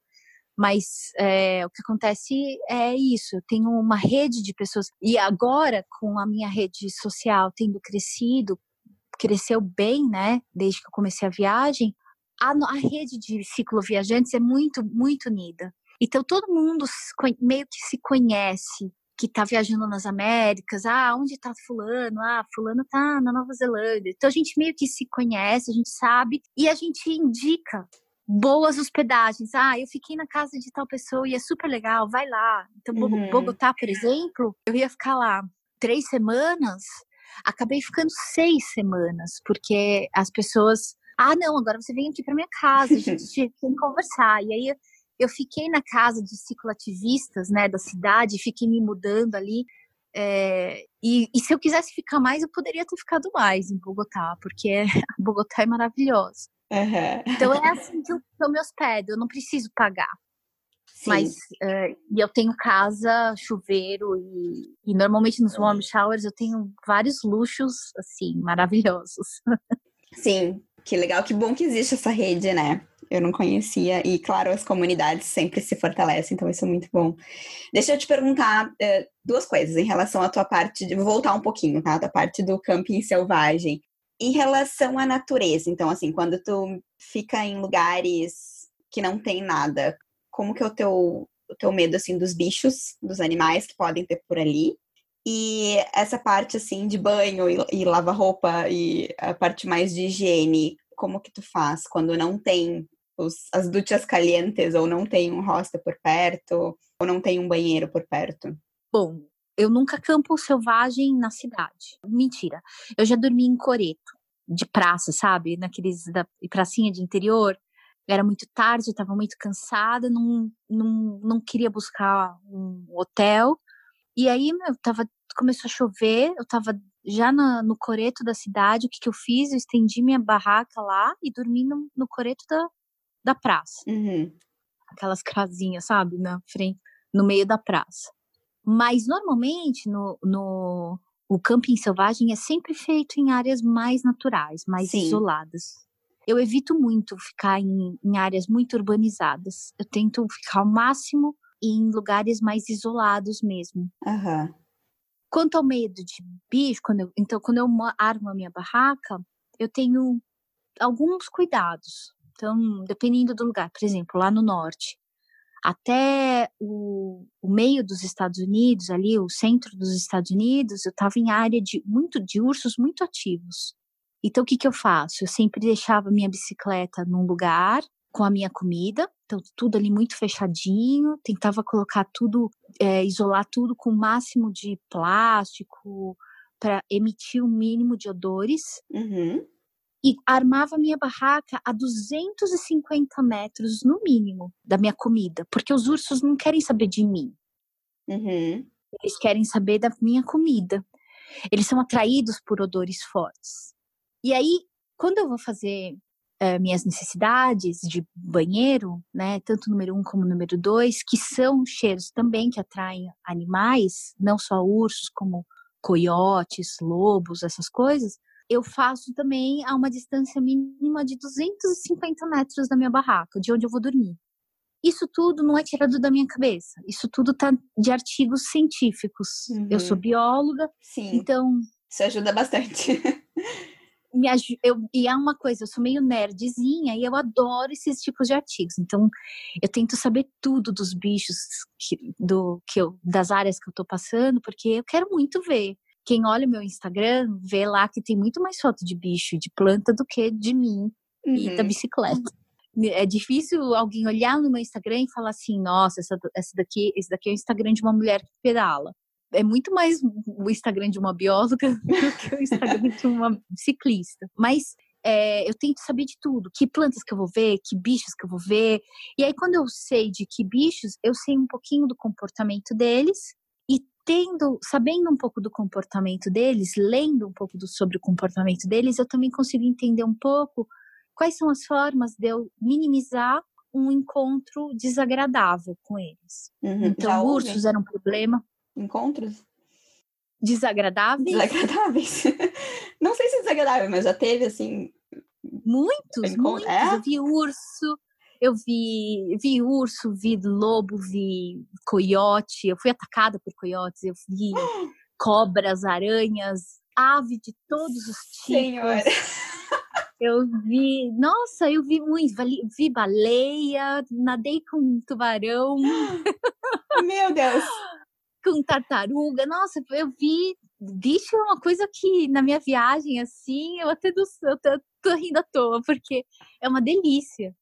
Mas é, o que acontece é isso, eu tenho uma rede de pessoas. E agora, com a minha rede social tendo crescido, cresceu bem, né? Desde que eu comecei a viagem, a, a rede de cicloviajantes é muito, muito unida. Então todo mundo meio que se conhece, que está viajando nas Américas, ah, onde está fulano? Ah, fulano está na Nova Zelândia. Então a gente meio que se conhece, a gente sabe e a gente indica boas hospedagens. Ah, eu fiquei na casa de tal pessoa e é super legal, vai lá. Então, uhum. Bogotá, por exemplo, eu ia ficar lá três semanas, acabei ficando seis semanas, porque as pessoas. Ah, não, agora você vem aqui para minha casa, a gente tem que conversar. E aí eu fiquei na casa de cicloativistas, né, da cidade, fiquei me mudando ali. É, e, e, se eu quisesse ficar mais, eu poderia ter ficado mais em Bogotá, porque Bogotá é maravilhosa. Uhum. Então é assim que eu, que eu me hospedo, eu não preciso pagar. Sim. Mas uh, e eu tenho casa, chuveiro e, e normalmente nos warm showers eu tenho vários luxos assim maravilhosos. Sim, que legal, que bom que existe essa rede, né? Eu não conhecia e claro as comunidades sempre se fortalecem, então isso é muito bom. Deixa eu te perguntar uh, duas coisas em relação à tua parte, de, vou voltar um pouquinho, tá? Da parte do camping selvagem. Em relação à natureza, então, assim, quando tu fica em lugares que não tem nada, como que é o teu, o teu medo, assim, dos bichos, dos animais que podem ter por ali? E essa parte, assim, de banho e, e lava-roupa e a parte mais de higiene, como que tu faz quando não tem os, as duchas calientes ou não tem um hostel por perto ou não tem um banheiro por perto? Bom, eu nunca campo selvagem na cidade. Mentira. Eu já dormi em coreto, de praça, sabe? Naqueles da pracinha de interior. Era muito tarde, eu estava muito cansada, não, não, não queria buscar um hotel. E aí, meu, tava, começou a chover, eu estava já na, no coreto da cidade. O que, que eu fiz? Eu estendi minha barraca lá e dormi no, no coreto da, da praça. Uhum. Aquelas casinhas, sabe? Na frente, no meio da praça. Mas normalmente no, no o camping selvagem é sempre feito em áreas mais naturais, mais Sim. isoladas. Eu evito muito ficar em, em áreas muito urbanizadas. Eu tento ficar ao máximo em lugares mais isolados mesmo. Uhum. Quanto ao medo de bicho, quando eu, então quando eu armo a minha barraca, eu tenho alguns cuidados. Então, dependendo do lugar, por exemplo, lá no norte, até o, o, meio dos Estados Unidos, ali, o centro dos Estados Unidos, eu estava em área de muito de ursos muito ativos. Então, o que, que eu faço? Eu sempre deixava minha bicicleta num lugar com a minha comida, então tudo ali muito fechadinho, tentava colocar tudo, é, isolar tudo com o máximo de plástico para emitir o mínimo de odores. Uhum e armava minha barraca a 250 metros no mínimo da minha comida, porque os ursos não querem saber de mim. Uhum. Eles querem saber da minha comida. Eles são atraídos por odores fortes. E aí, quando eu vou fazer uh, minhas necessidades de banheiro, né, tanto número um como número dois, que são cheiros também que atraem animais, não só ursos, como coiotes, lobos, essas coisas, eu faço também a uma distância mínima de 250 metros da minha barraca, de onde eu vou dormir. Isso tudo não é tirado da minha cabeça. Isso tudo tá de artigos científicos. Uhum. Eu sou uhum. bióloga, Sim. então isso ajuda bastante. me eu, e é uma coisa, eu sou meio nerdzinha e eu adoro esses tipos de artigos. Então, eu tento saber tudo dos bichos que, do, que eu, das áreas que eu tô passando, porque eu quero muito ver. Quem olha o meu Instagram vê lá que tem muito mais foto de bicho e de planta do que de mim uhum. e da uhum. bicicleta. É difícil alguém olhar no meu Instagram e falar assim, nossa, essa, essa daqui, esse daqui é o Instagram de uma mulher que pedala. É muito mais o Instagram de uma bióloga do que o Instagram de uma ciclista. Mas é, eu tento saber de tudo, que plantas que eu vou ver, que bichos que eu vou ver. E aí, quando eu sei de que bichos, eu sei um pouquinho do comportamento deles tendo, sabendo um pouco do comportamento deles, lendo um pouco do, sobre o comportamento deles, eu também consigo entender um pouco quais são as formas de eu minimizar um encontro desagradável com eles. Uhum. Então, ursos houve? era um problema. Encontros? Desagradáveis? Desagradáveis. Não sei se desagradável, mas já teve, assim... Muitos, muitos. É? Eu vi urso, eu vi, vi urso, vi lobo, vi coiote. Eu fui atacada por coiotes. Eu vi cobras, aranhas, ave de todos os tipos. Senhora. Eu vi, nossa, eu vi muito, vi baleia, nadei com tubarão. Meu Deus! Com tartaruga, nossa, eu vi bicho é uma coisa que na minha viagem, assim, eu até do, eu tô, tô rindo à toa, porque é uma delícia.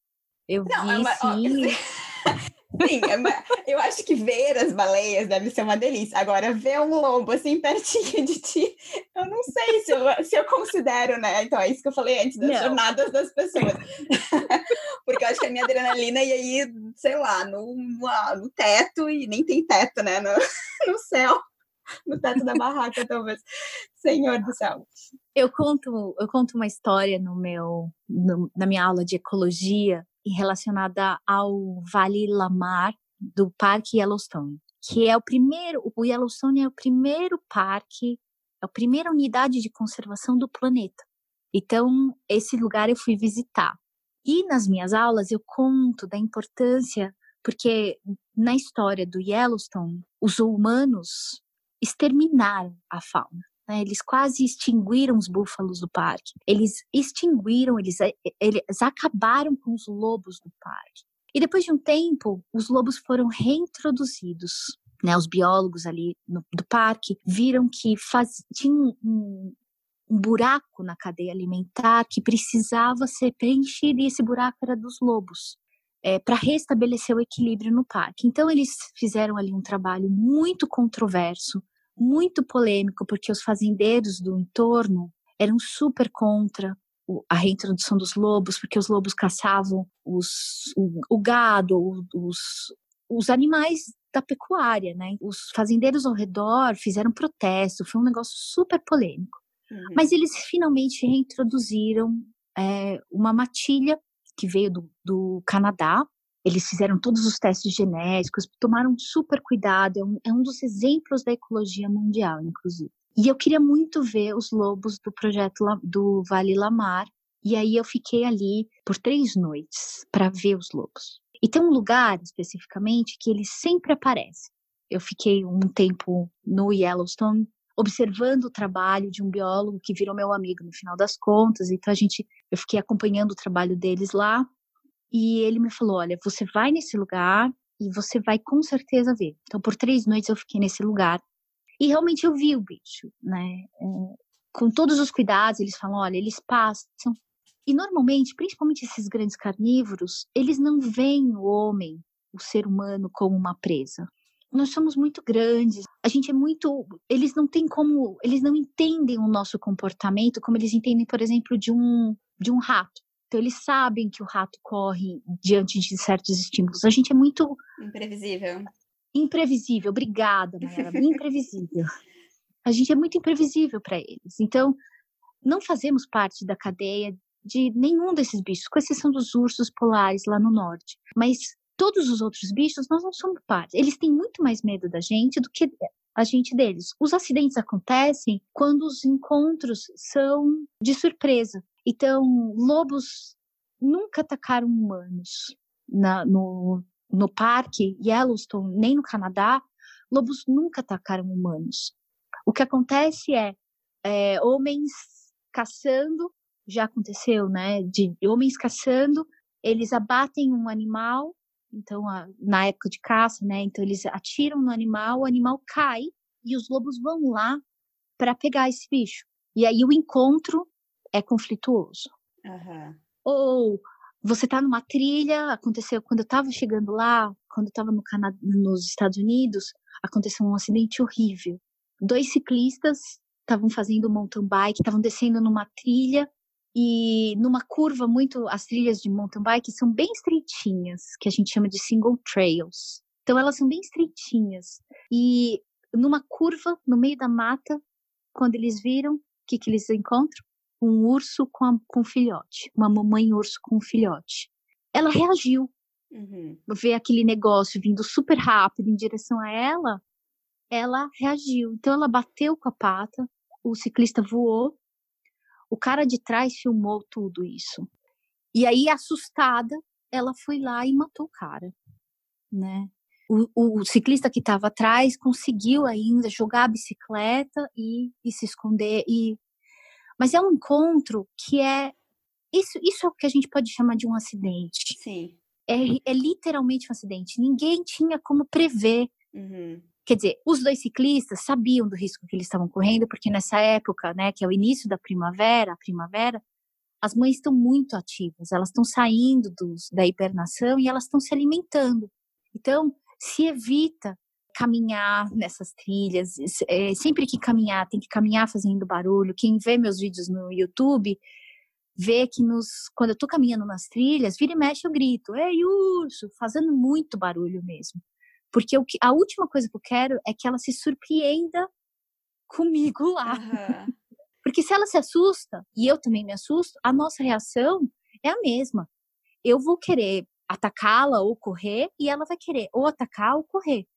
Eu não, vi, é uma, sim. Ó, sim, é eu acho que ver as baleias deve ser uma delícia. Agora, ver um lobo assim pertinho de ti, eu não sei se eu, se eu considero, né? Então, é isso que eu falei antes das não. jornadas das pessoas. Porque eu acho que a minha adrenalina ia ir, sei lá, no, no teto, e nem tem teto, né? No, no céu no teto da barraca, talvez. Senhor do céu. Eu conto, eu conto uma história no meu, no, na minha aula de ecologia relacionada ao Vale Lamar do Parque Yellowstone, que é o primeiro, o Yellowstone é o primeiro parque, é a primeira unidade de conservação do planeta. Então, esse lugar eu fui visitar. E nas minhas aulas eu conto da importância, porque na história do Yellowstone, os humanos exterminaram a fauna. Né? Eles quase extinguiram os búfalos do parque. Eles extinguiram, eles, eh, eles acabaram com os lobos do parque. E depois de um tempo, os lobos foram reintroduzidos. Né? Os biólogos ali no, do parque viram que faz, tinha um, um buraco na cadeia alimentar que precisava ser preenchido e esse buraco era dos lobos. É, para restabelecer o equilíbrio no parque. Então, eles fizeram ali um trabalho muito controverso, muito polêmico, porque os fazendeiros do entorno eram super contra a reintrodução dos lobos, porque os lobos caçavam os, o, o gado, os, os animais da pecuária, né? Os fazendeiros ao redor fizeram protesto, foi um negócio super polêmico. Uhum. Mas eles finalmente reintroduziram é, uma matilha que veio do, do Canadá, eles fizeram todos os testes genéticos, tomaram super cuidado, é um, é um dos exemplos da ecologia mundial, inclusive. E eu queria muito ver os lobos do projeto do Vale Lamar, e aí eu fiquei ali por três noites para ver os lobos. E tem um lugar especificamente que eles sempre aparecem. Eu fiquei um tempo no Yellowstone, observando o trabalho de um biólogo que virou meu amigo no final das contas. Então a gente, eu fiquei acompanhando o trabalho deles lá e ele me falou: olha, você vai nesse lugar e você vai com certeza ver. Então por três noites eu fiquei nesse lugar e realmente eu vi o bicho, né? É, com todos os cuidados, eles falam: olha, eles passam. E normalmente, principalmente esses grandes carnívoros, eles não veem o homem, o ser humano, como uma presa nós somos muito grandes, a gente é muito. Eles não têm como. Eles não entendem o nosso comportamento como eles entendem, por exemplo, de um, de um rato. Então, eles sabem que o rato corre diante de certos estímulos. A gente é muito. Imprevisível. Imprevisível, obrigada, Mayara. imprevisível. A gente é muito imprevisível para eles. Então, não fazemos parte da cadeia de nenhum desses bichos, com exceção dos ursos polares lá no norte. Mas todos os outros bichos, nós não somos parte. Eles têm muito mais medo da gente do que a gente deles. Os acidentes acontecem quando os encontros são de surpresa. Então, lobos nunca atacaram humanos na, no, no parque Yellowstone, nem no Canadá. Lobos nunca atacaram humanos. O que acontece é, é homens caçando, já aconteceu, né? De homens caçando, eles abatem um animal então, a, na época de caça, né? Então eles atiram no animal, o animal cai e os lobos vão lá para pegar esse bicho. E aí o encontro é conflituoso. Uhum. Ou você tá numa trilha, aconteceu quando eu estava chegando lá, quando eu estava no Canadá, nos Estados Unidos, aconteceu um acidente horrível. Dois ciclistas estavam fazendo mountain bike, estavam descendo numa trilha e numa curva muito, as trilhas de mountain bike são bem estreitinhas, que a gente chama de single trails. Então elas são bem estreitinhas. E numa curva, no meio da mata, quando eles viram, o que, que eles encontram? Um urso com, a, com um filhote, uma mamãe urso com um filhote. Ela reagiu. Uhum. Ver aquele negócio vindo super rápido em direção a ela, ela reagiu. Então ela bateu com a pata, o ciclista voou o cara de trás filmou tudo isso. E aí, assustada, ela foi lá e matou o cara, né? O, o ciclista que estava atrás conseguiu ainda jogar a bicicleta e, e se esconder. E... Mas é um encontro que é. Isso, isso é o que a gente pode chamar de um acidente. Sim. É, é literalmente um acidente. Ninguém tinha como prever. Uhum. Quer dizer, os dois ciclistas sabiam do risco que eles estavam correndo, porque nessa época, né, que é o início da primavera, a primavera, as mães estão muito ativas, elas estão saindo dos, da hibernação e elas estão se alimentando. Então, se evita caminhar nessas trilhas. É, sempre que caminhar, tem que caminhar fazendo barulho. Quem vê meus vídeos no YouTube vê que nos, quando eu tô caminhando nas trilhas, vira e mexe eu grito, ei urso, fazendo muito barulho mesmo. Porque o que, a última coisa que eu quero é que ela se surpreenda comigo lá. Uhum. Porque se ela se assusta, e eu também me assusto, a nossa reação é a mesma. Eu vou querer atacá-la ou correr, e ela vai querer ou atacar ou correr.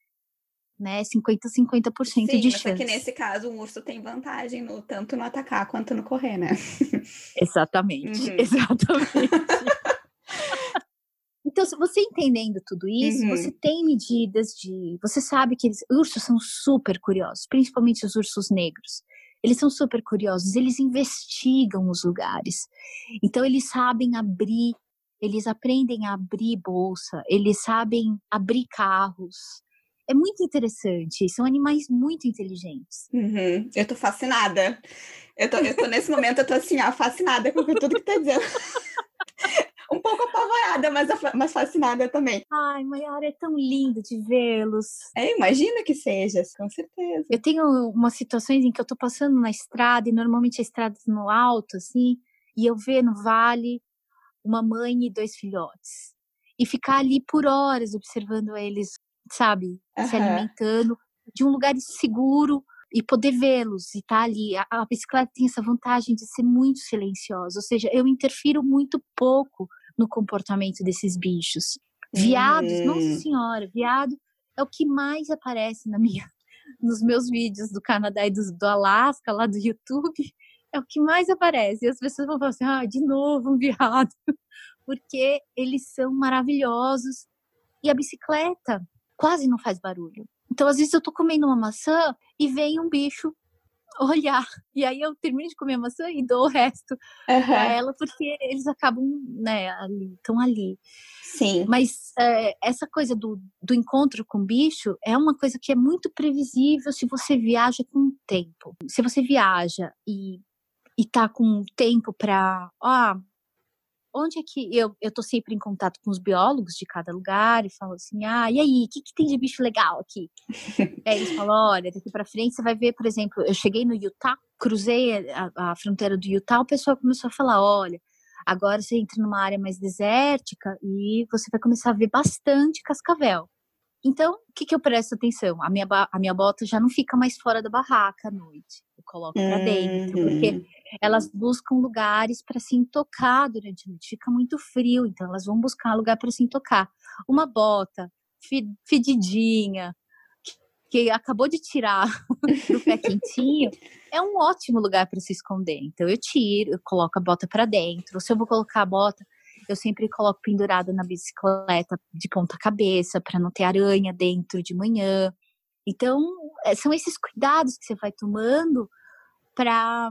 Né? 50 50% Sim, de chance. Só que nesse caso o urso tem vantagem no tanto no atacar quanto no correr, né? Exatamente, uhum. exatamente. Então, se você entendendo tudo isso, uhum. você tem medidas de. Você sabe que eles, ursos são super curiosos, principalmente os ursos negros. Eles são super curiosos, eles investigam os lugares. Então, eles sabem abrir, eles aprendem a abrir bolsa, eles sabem abrir carros. É muito interessante, são animais muito inteligentes. Uhum. Eu tô fascinada. Eu tô, eu tô nesse momento, eu tô assim, ó, fascinada com tudo que tá dizendo. um pouco apavorada, mas, mas fascinada também. Ai, Mayara, é tão lindo de vê-los. É, imagina que seja, com certeza. Eu tenho umas situações em que eu tô passando na estrada, e normalmente a estrada é no alto, assim, e eu ver no vale uma mãe e dois filhotes. E ficar ali por horas observando eles, sabe, uhum. se alimentando de um lugar seguro, e poder vê-los e estar tá ali. A, a, bicicleta tem essa vantagem de ser muito silenciosa, ou seja, eu interfiro muito pouco no comportamento desses bichos. Viados, uhum. nossa senhora, viado é o que mais aparece na minha, nos meus vídeos do Canadá e do, do Alasca, lá do YouTube, é o que mais aparece. E as pessoas vão falar assim, ah, de novo um viado, porque eles são maravilhosos. E a bicicleta quase não faz barulho. Então, às vezes, eu tô comendo uma maçã e vem um bicho olhar. E aí eu termino de comer a maçã e dou o resto uhum. para ela, porque eles acabam, né, ali, estão ali. Sim. Mas é, essa coisa do, do encontro com o bicho é uma coisa que é muito previsível se você viaja com o tempo. Se você viaja e, e tá com tempo para, ah, onde é que eu, eu tô sempre em contato com os biólogos de cada lugar e falo assim, ah, e aí, o que, que tem de bicho legal aqui? aí eles falam, olha, daqui para frente você vai ver, por exemplo, eu cheguei no Utah, cruzei a, a fronteira do Utah, o pessoal começou a falar, olha, agora você entra numa área mais desértica e você vai começar a ver bastante cascavel. Então, o que, que eu presto atenção? A minha, a minha bota já não fica mais fora da barraca à noite. Eu coloco para dentro, porque uhum. elas buscam lugares para se intocar durante a noite. Fica muito frio, então elas vão buscar lugar para se intocar. Uma bota fedidinha, que acabou de tirar do pé quentinho, é um ótimo lugar para se esconder. Então eu tiro, eu coloco a bota para dentro. Se eu vou colocar a bota, eu sempre coloco pendurada na bicicleta de ponta cabeça para não ter aranha dentro de manhã. Então, são esses cuidados que você vai tomando para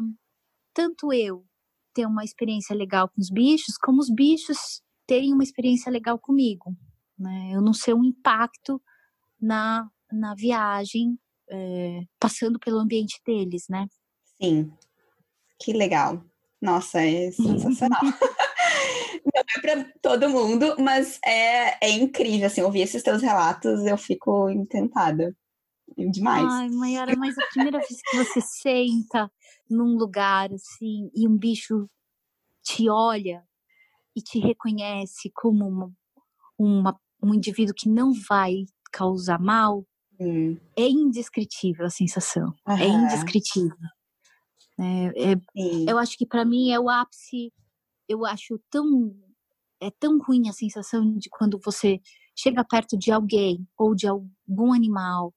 tanto eu ter uma experiência legal com os bichos, como os bichos terem uma experiência legal comigo. Né? Eu não ser um impacto na, na viagem, é, passando pelo ambiente deles, né? Sim, que legal. Nossa, é sensacional. não é para todo mundo, mas é, é incrível, assim, ouvir esses teus relatos, eu fico encantada. Demais. Ai, Mayara, mas a primeira vez que você senta num lugar assim e um bicho te olha e te reconhece como uma, uma um indivíduo que não vai causar mal, hum. é indescritível a sensação. É indescritível. É, é, eu acho que para mim é o ápice eu acho tão é tão ruim a sensação de quando você chega perto de alguém ou de algum animal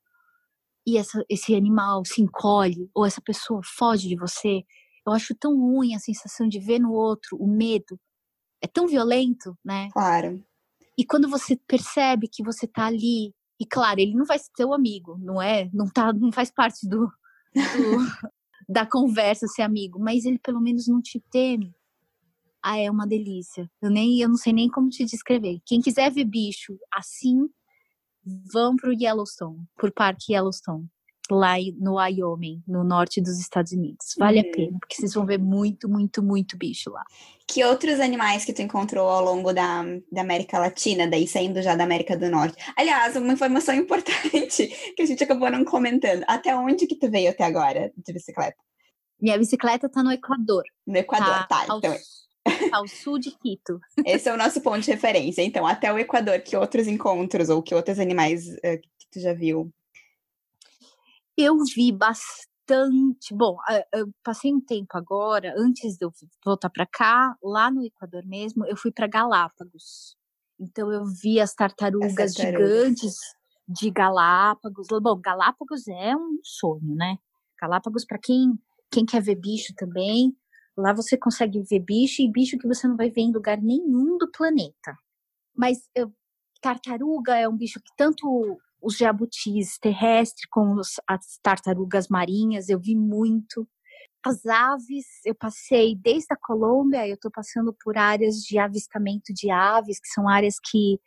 e essa, esse animal se encolhe ou essa pessoa foge de você. Eu acho tão ruim a sensação de ver no outro o medo. É tão violento, né? Claro. E quando você percebe que você tá ali, e claro, ele não vai ser seu amigo, não é? Não tá, não faz parte do, do da conversa ser amigo, mas ele pelo menos não te teme. Ah, é uma delícia. Eu nem eu não sei nem como te descrever. Quem quiser ver bicho assim, vão pro Yellowstone, por Parque Yellowstone, lá no Wyoming, no norte dos Estados Unidos. Vale uhum. a pena, porque vocês vão ver muito, muito, muito bicho lá. Que outros animais que tu encontrou ao longo da, da América Latina, daí saindo já da América do Norte? Aliás, uma informação importante que a gente acabou não comentando. Até onde que tu veio até agora de bicicleta? Minha bicicleta tá no Equador. No Equador, tá. tá então, ao sul de Quito. Esse é o nosso ponto de referência. Então, até o Equador, que outros encontros ou que outros animais uh, que tu já viu? Eu vi bastante. Bom, eu passei um tempo agora, antes de eu voltar para cá, lá no Equador mesmo, eu fui para Galápagos. Então, eu vi as tartarugas, as tartarugas gigantes de Galápagos. Bom, Galápagos é um sonho, né? Galápagos, para quem, quem quer ver bicho também, Lá você consegue ver bicho e bicho que você não vai ver em lugar nenhum do planeta. Mas eu, tartaruga é um bicho que tanto os jabutis terrestres como as tartarugas marinhas eu vi muito. As aves, eu passei desde a Colômbia, eu estou passando por áreas de avistamento de aves, que são áreas que,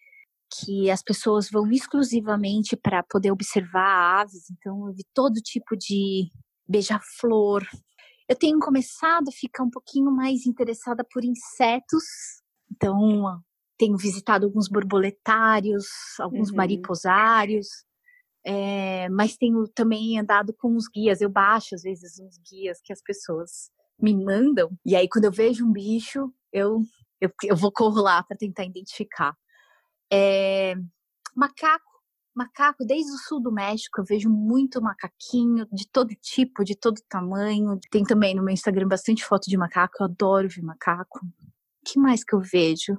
que as pessoas vão exclusivamente para poder observar aves. Então, eu vi todo tipo de beija-flor, eu tenho começado a ficar um pouquinho mais interessada por insetos, então tenho visitado alguns borboletários, alguns uhum. mariposários, é, mas tenho também andado com uns guias. Eu baixo às vezes uns guias que as pessoas me mandam, e aí quando eu vejo um bicho, eu, eu, eu vou correr lá para tentar identificar. É, macaco Macaco, desde o sul do México, eu vejo muito macaquinho, de todo tipo, de todo tamanho. Tem também no meu Instagram bastante foto de macaco, eu adoro ver macaco. O que mais que eu vejo?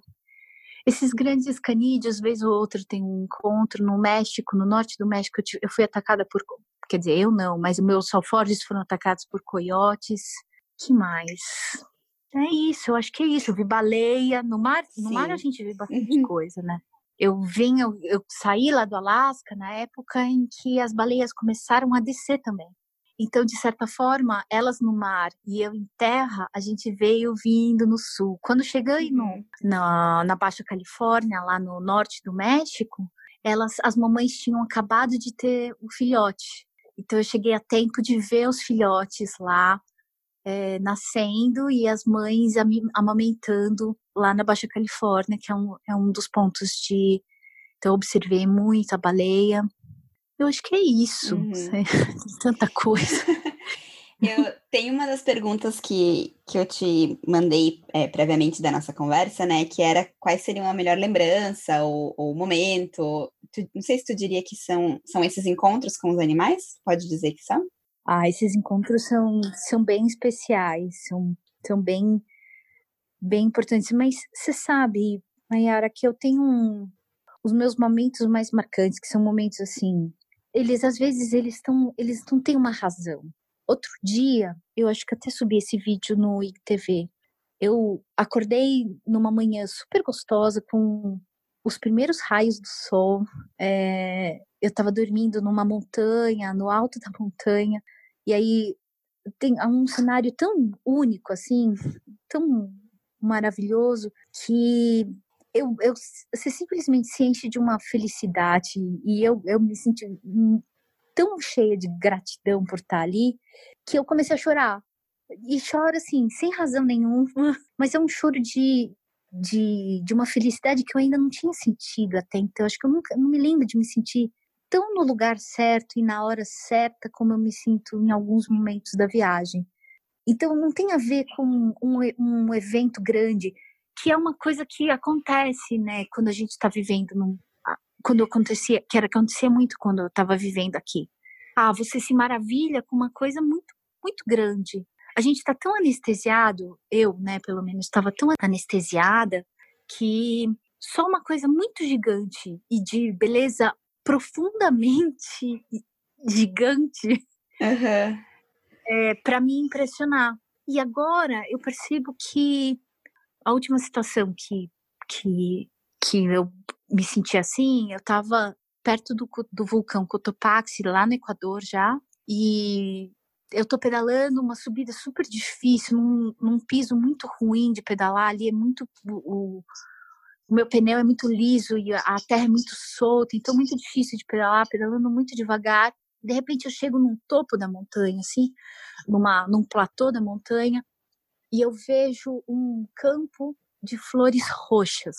Esses grandes canídeos, vez ou outra, tem um encontro no México, no norte do México. Eu fui atacada por. Quer dizer, eu não, mas os meus alforjes foram atacados por coiotes. que mais? É isso, eu acho que é isso. Eu vi baleia. No mar, no mar a gente vê bastante uhum. coisa, né? Eu vim, eu, saí lá do Alasca na época em que as baleias começaram a descer também. Então, de certa forma, elas no mar e eu em terra, a gente veio vindo no sul. Quando cheguei no, uhum. na, na Baixa Califórnia, lá no norte do México, elas, as mamães tinham acabado de ter o filhote. Então, eu cheguei a tempo de ver os filhotes lá é, nascendo e as mães amamentando lá na Baixa Califórnia, que é um, é um dos pontos de. Então, eu observei muito a baleia. Eu acho que é isso. Uhum. Tanta coisa. Eu tenho uma das perguntas que, que eu te mandei é, previamente da nossa conversa, né? Que era quais seriam a melhor lembrança ou, ou momento. Tu, não sei se tu diria que são, são esses encontros com os animais? Pode dizer que são? Ah, esses encontros são, são bem especiais, são, são bem, bem importantes. Mas você sabe, Mayara, que eu tenho um, os meus momentos mais marcantes, que são momentos assim. Eles, às vezes, eles estão, eles não têm uma razão Outro dia, eu acho que até subi esse vídeo no IGTV. Eu acordei numa manhã super gostosa com os primeiros raios do sol. É, eu estava dormindo numa montanha, no alto da montanha, e aí tem um cenário tão único, assim, tão maravilhoso, que eu, eu, você simplesmente se enche de uma felicidade e eu, eu me senti tão cheia de gratidão por estar ali que eu comecei a chorar. E choro assim, sem razão nenhuma, mas é um choro de, de, de uma felicidade que eu ainda não tinha sentido até então. Acho que eu nunca não me lembro de me sentir tão no lugar certo e na hora certa como eu me sinto em alguns momentos da viagem. Então não tem a ver com um, um evento grande, que é uma coisa que acontece, né, quando a gente está vivendo num, quando acontecia, que era acontecia muito quando eu estava vivendo aqui. Ah, você se maravilha com uma coisa muito, muito grande. A gente está tão anestesiado, eu, né, pelo menos, estava tão anestesiada que só uma coisa muito gigante e de beleza profundamente gigante uhum. é, para me impressionar. E agora eu percebo que a última situação que, que, que eu me senti assim, eu estava perto do, do vulcão Cotopaxi, lá no Equador já, e eu tô pedalando uma subida super difícil, num, num piso muito ruim de pedalar, ali é muito... O, o meu pneu é muito liso e a terra é muito solta, então é muito difícil de pedalar, pedalando muito devagar. De repente eu chego num topo da montanha, assim, numa, num platô da montanha, e eu vejo um campo de flores roxas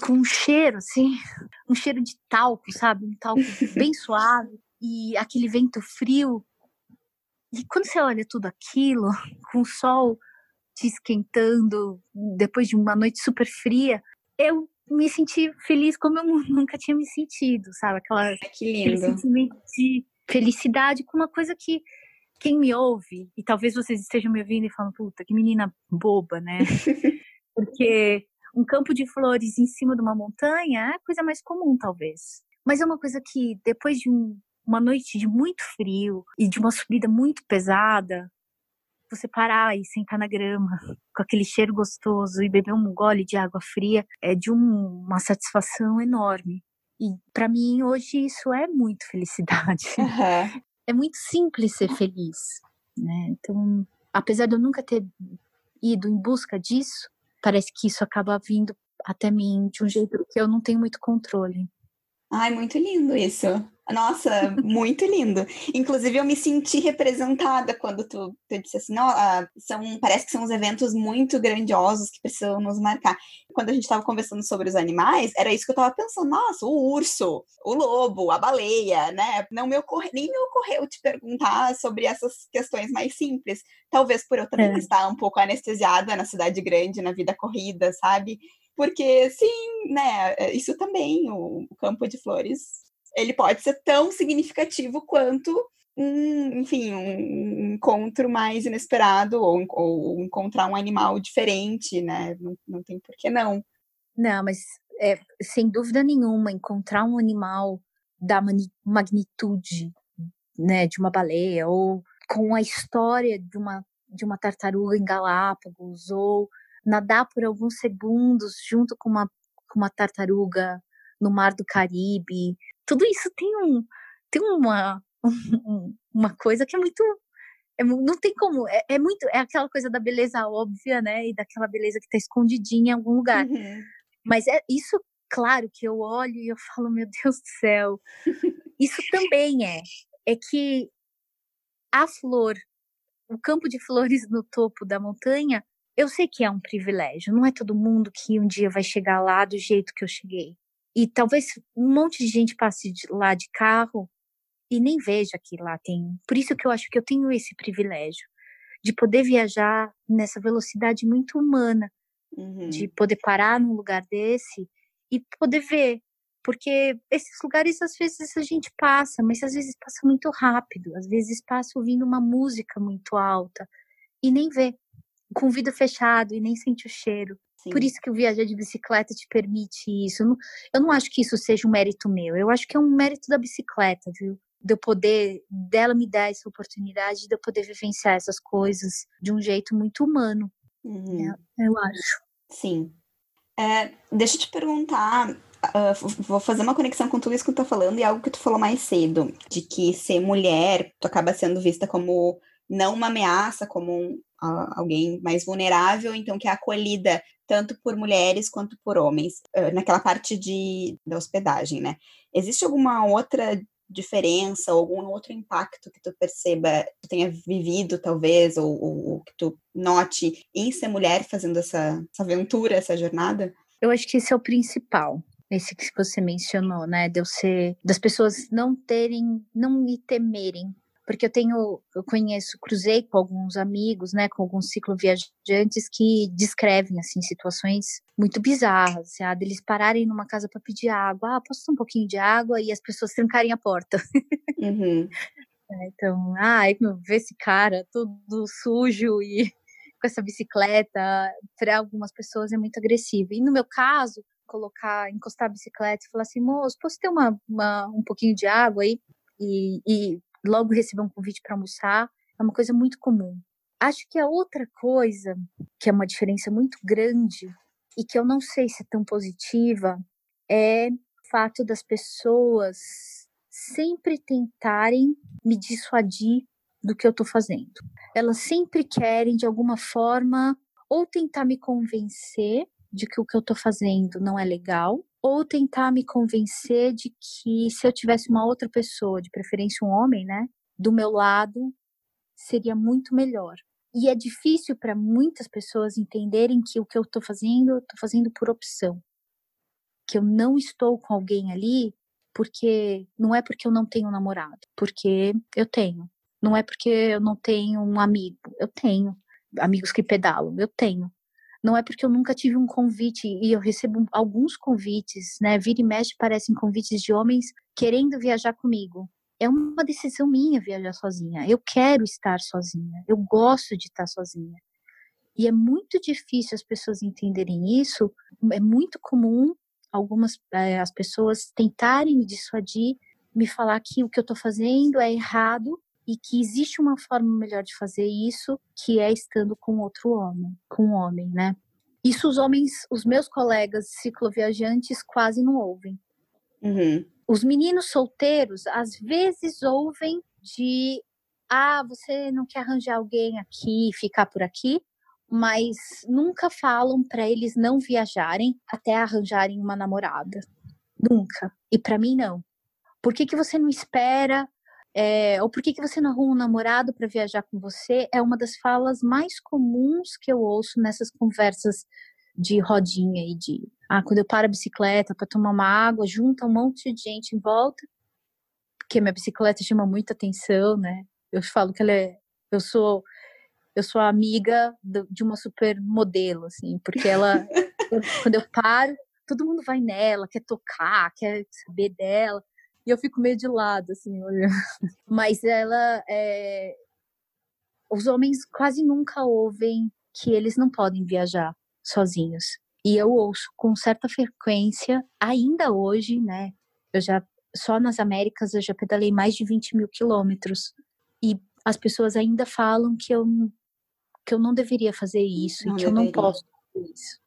com um cheiro, assim, um cheiro de talco, sabe? Um talco bem suave e aquele vento frio. E quando você olha tudo aquilo, com o sol te esquentando depois de uma noite super fria, eu me senti feliz como eu nunca tinha me sentido, sabe? Aquela, que lindo. Aquele sentimento de felicidade com uma coisa que quem me ouve, e talvez vocês estejam me ouvindo e falando, puta, que menina boba, né? Porque um campo de flores em cima de uma montanha é a coisa mais comum, talvez. Mas é uma coisa que, depois de um, uma noite de muito frio e de uma subida muito pesada, você parar e sentar na grama com aquele cheiro gostoso e beber um gole de água fria é de um, uma satisfação enorme. E para mim hoje isso é muito felicidade. Uhum. É muito simples ser feliz, né? Então, apesar de eu nunca ter ido em busca disso, parece que isso acaba vindo até mim de um jeito que eu não tenho muito controle. Ai, muito lindo isso. Nossa, muito lindo. Inclusive, eu me senti representada quando tu, tu disse assim, não, ah, são, parece que são uns eventos muito grandiosos que precisam nos marcar. Quando a gente estava conversando sobre os animais, era isso que eu estava pensando. Nossa, o urso, o lobo, a baleia, né? Não me ocorre, nem me ocorreu te perguntar sobre essas questões mais simples. Talvez por eu também é. estar um pouco anestesiada na cidade grande, na vida corrida, sabe? Porque, sim, né, isso também, o campo de flores ele pode ser tão significativo quanto um, enfim, um encontro mais inesperado ou, ou encontrar um animal diferente, né? Não, não tem por que não. Não, mas é, sem dúvida nenhuma, encontrar um animal da magnitude né, de uma baleia ou com a história de uma, de uma tartaruga em Galápagos ou nadar por alguns segundos junto com uma, com uma tartaruga no mar do Caribe tudo isso tem um tem uma uma coisa que é muito é, não tem como, é, é, muito, é aquela coisa da beleza óbvia, né, e daquela beleza que tá escondidinha em algum lugar. Uhum. Mas é isso, claro, que eu olho e eu falo, meu Deus do céu. Isso também é, é que a flor, o campo de flores no topo da montanha, eu sei que é um privilégio, não é todo mundo que um dia vai chegar lá do jeito que eu cheguei. E talvez um monte de gente passe de, lá de carro e nem veja que lá tem. Por isso que eu acho que eu tenho esse privilégio de poder viajar nessa velocidade muito humana, uhum. de poder parar num lugar desse e poder ver. Porque esses lugares às vezes a gente passa, mas às vezes passa muito rápido, às vezes passa ouvindo uma música muito alta e nem vê, com o vidro fechado e nem sente o cheiro. Sim. Por isso que o viajar de bicicleta te permite isso. Eu não, eu não acho que isso seja um mérito meu, eu acho que é um mérito da bicicleta, viu? de eu poder, dela me dar essa oportunidade de eu poder vivenciar essas coisas de um jeito muito humano, uhum. né? eu acho. Sim. É, deixa eu te perguntar, uh, vou fazer uma conexão com tudo isso que tu tá falando e algo que tu falou mais cedo, de que ser mulher, tu acaba sendo vista como não uma ameaça, como um, uh, alguém mais vulnerável, então que é acolhida tanto por mulheres quanto por homens, uh, naquela parte de, da hospedagem, né? Existe alguma outra diferença, algum outro impacto que tu perceba, tu tenha vivido talvez, ou, ou, ou, que tu note em ser mulher fazendo essa, essa aventura, essa jornada? Eu acho que esse é o principal, esse que você mencionou, né, de eu ser, das pessoas não terem, não me temerem porque eu tenho, eu conheço, cruzei com alguns amigos, né, com alguns cicloviajantes que descrevem assim situações muito bizarras, assim, deles pararem numa casa para pedir água, ah, posso ter um pouquinho de água e as pessoas trancarem a porta. Uhum. é, então, ai, ah, ver esse cara todo sujo e com essa bicicleta, para algumas pessoas é muito agressivo. E no meu caso, colocar, encostar a bicicleta e falar assim, moço, posso ter uma, uma um pouquinho de água aí? E, e logo receber um convite para almoçar, é uma coisa muito comum. Acho que a outra coisa, que é uma diferença muito grande e que eu não sei se é tão positiva, é o fato das pessoas sempre tentarem me dissuadir do que eu estou fazendo. Elas sempre querem, de alguma forma, ou tentar me convencer de que o que eu estou fazendo não é legal, ou tentar me convencer de que se eu tivesse uma outra pessoa, de preferência um homem, né, do meu lado, seria muito melhor. E é difícil para muitas pessoas entenderem que o que eu estou fazendo, eu estou fazendo por opção. Que eu não estou com alguém ali porque não é porque eu não tenho namorado, porque eu tenho. Não é porque eu não tenho um amigo, eu tenho. Amigos que pedalam, eu tenho. Não é porque eu nunca tive um convite e eu recebo alguns convites, né? Vira e mexe parecem convites de homens querendo viajar comigo. É uma decisão minha viajar sozinha. Eu quero estar sozinha. Eu gosto de estar sozinha. E é muito difícil as pessoas entenderem isso. É muito comum algumas é, as pessoas tentarem me dissuadir, me falar que o que eu estou fazendo é errado e que existe uma forma melhor de fazer isso, que é estando com outro homem, com um homem, né? Isso os homens, os meus colegas cicloviajantes quase não ouvem. Uhum. Os meninos solteiros às vezes ouvem de ah, você não quer arranjar alguém aqui, ficar por aqui, mas nunca falam para eles não viajarem até arranjarem uma namorada. Nunca. E para mim não. Por que, que você não espera é, ou por que, que você não arruma um namorado para viajar com você? É uma das falas mais comuns que eu ouço nessas conversas de rodinha e de. Ah, quando eu paro a bicicleta para tomar uma água, junta um monte de gente em volta, porque minha bicicleta chama muita atenção, né? Eu falo que ela é. Eu sou. Eu sou amiga de uma supermodelo, assim, porque ela. quando eu paro, todo mundo vai nela, quer tocar, quer saber dela e eu fico meio de lado, assim, olhando. Mas ela. É... Os homens quase nunca ouvem que eles não podem viajar sozinhos. E eu ouço com certa frequência, ainda hoje, né? Eu já. Só nas Américas eu já pedalei mais de 20 mil quilômetros. E as pessoas ainda falam que eu, que eu não deveria fazer isso não e que deveria. eu não posso fazer isso.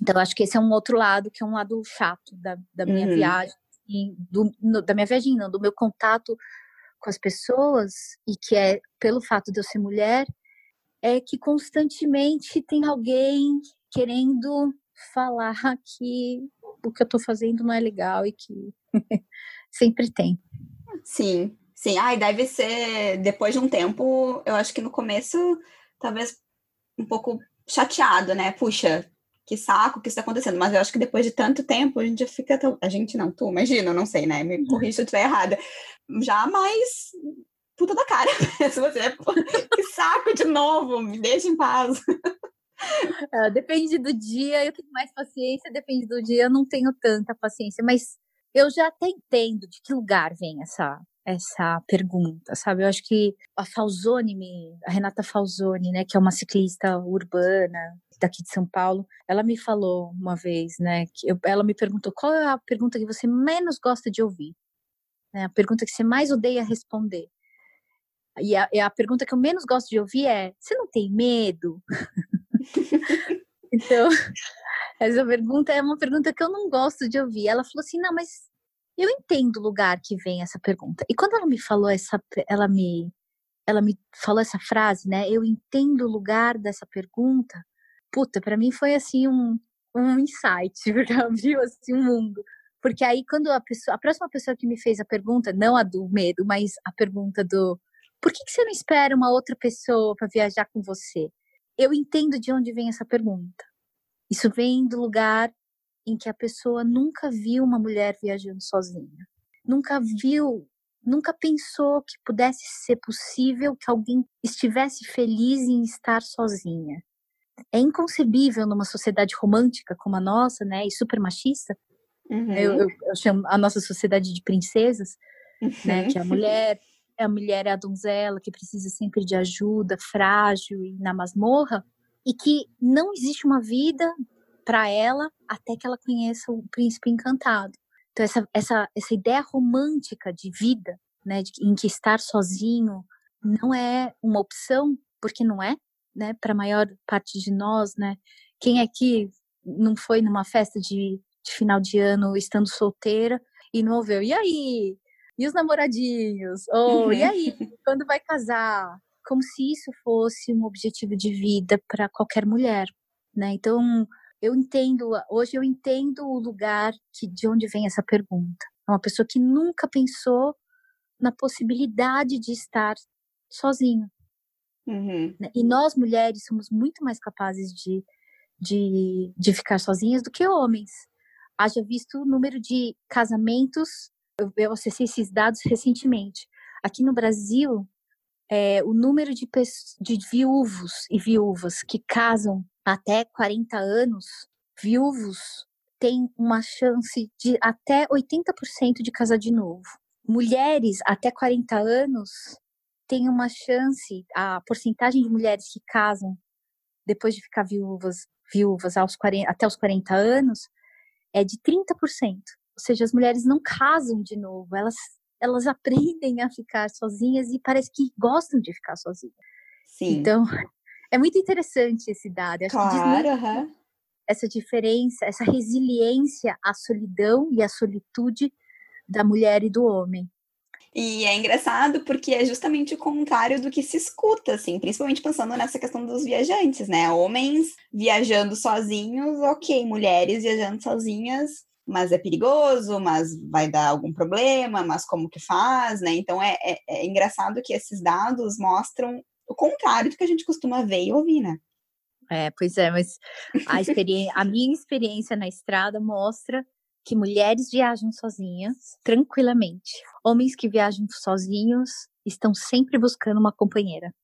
Então, acho que esse é um outro lado, que é um lado chato da, da minha uhum. viagem, do, no, da minha viagem, não, do meu contato com as pessoas, e que é pelo fato de eu ser mulher, é que constantemente tem alguém querendo falar que o que eu tô fazendo não é legal e que sempre tem. Sim, sim. Ai, deve ser depois de um tempo, eu acho que no começo, talvez um pouco chateado, né? Puxa, que saco que isso tá acontecendo. Mas eu acho que depois de tanto tempo, a gente já fica. Tão... A gente não, tu, imagina, não sei, né? Me uhum. corrija se eu estiver errada. Já mais puta da cara. se você é... que saco de novo, me deixa em paz. Uh, depende do dia, eu tenho mais paciência, depende do dia, eu não tenho tanta paciência, mas eu já até entendo de que lugar vem essa essa pergunta, sabe? Eu acho que a Falzone, a Renata Falzone, né, que é uma ciclista urbana daqui de São Paulo, ela me falou uma vez, né, que eu, ela me perguntou qual é a pergunta que você menos gosta de ouvir, né? A pergunta que você mais odeia responder. E a, a pergunta que eu menos gosto de ouvir é: você não tem medo? então, essa pergunta é uma pergunta que eu não gosto de ouvir. Ela falou assim: não, mas eu entendo o lugar que vem essa pergunta. E quando ela me falou essa, ela me, ela me falou essa frase, né? Eu entendo o lugar dessa pergunta. Puta, para mim foi assim um, um insight, porque abriu assim um mundo. Porque aí quando a pessoa, a próxima pessoa que me fez a pergunta, não a do medo, mas a pergunta do por que, que você não espera uma outra pessoa para viajar com você? Eu entendo de onde vem essa pergunta. Isso vem do lugar em que a pessoa nunca viu uma mulher viajando sozinha. Nunca viu, nunca pensou que pudesse ser possível que alguém estivesse feliz em estar sozinha. É inconcebível numa sociedade romântica como a nossa, né, e super machista. Uhum. Eu, eu, eu, chamo a nossa sociedade de princesas, uhum. né, que a mulher a mulher é a donzela que precisa sempre de ajuda, frágil e na masmorra, e que não existe uma vida para ela até que ela conheça o príncipe encantado. Então essa essa essa ideia romântica de vida, né, de, em que estar sozinho não é uma opção, porque não é, né, para a maior parte de nós, né? Quem aqui não foi numa festa de, de final de ano estando solteira e não ouviu, e aí, e os namoradinhos? Ou, oh, e aí, quando vai casar? Como se isso fosse um objetivo de vida para qualquer mulher, né? Então, eu entendo, hoje eu entendo o lugar que, de onde vem essa pergunta. É uma pessoa que nunca pensou na possibilidade de estar sozinho. Uhum. Né? E nós, mulheres, somos muito mais capazes de, de, de ficar sozinhas do que homens. Haja visto o número de casamentos eu, acessei esses dados recentemente. Aqui no Brasil, é, o número de, de viúvos e viúvas que casam até 40 anos, viúvos, tem uma chance de até 80% de casar de novo. Mulheres até 40 anos têm uma chance, a porcentagem de mulheres que casam depois de ficar viúvas, viúvas aos 40, até os 40 anos é de 30%. Ou seja, as mulheres não casam de novo, elas, elas aprendem a ficar sozinhas e parece que gostam de ficar sozinhas. Sim. Então, é muito interessante esse dado. Acho claro, essa diferença, essa resiliência à solidão e à solitude da mulher e do homem. E é engraçado porque é justamente o contrário do que se escuta, assim, principalmente pensando nessa questão dos viajantes, né? Homens viajando sozinhos, ok, mulheres viajando sozinhas, mas é perigoso, mas vai dar algum problema, mas como que faz, né? Então é, é, é engraçado que esses dados mostram o contrário do que a gente costuma ver e ouvir, né? É, pois é, mas a, experiência, a minha experiência na estrada mostra que mulheres viajam sozinhas tranquilamente. Homens que viajam sozinhos estão sempre buscando uma companheira.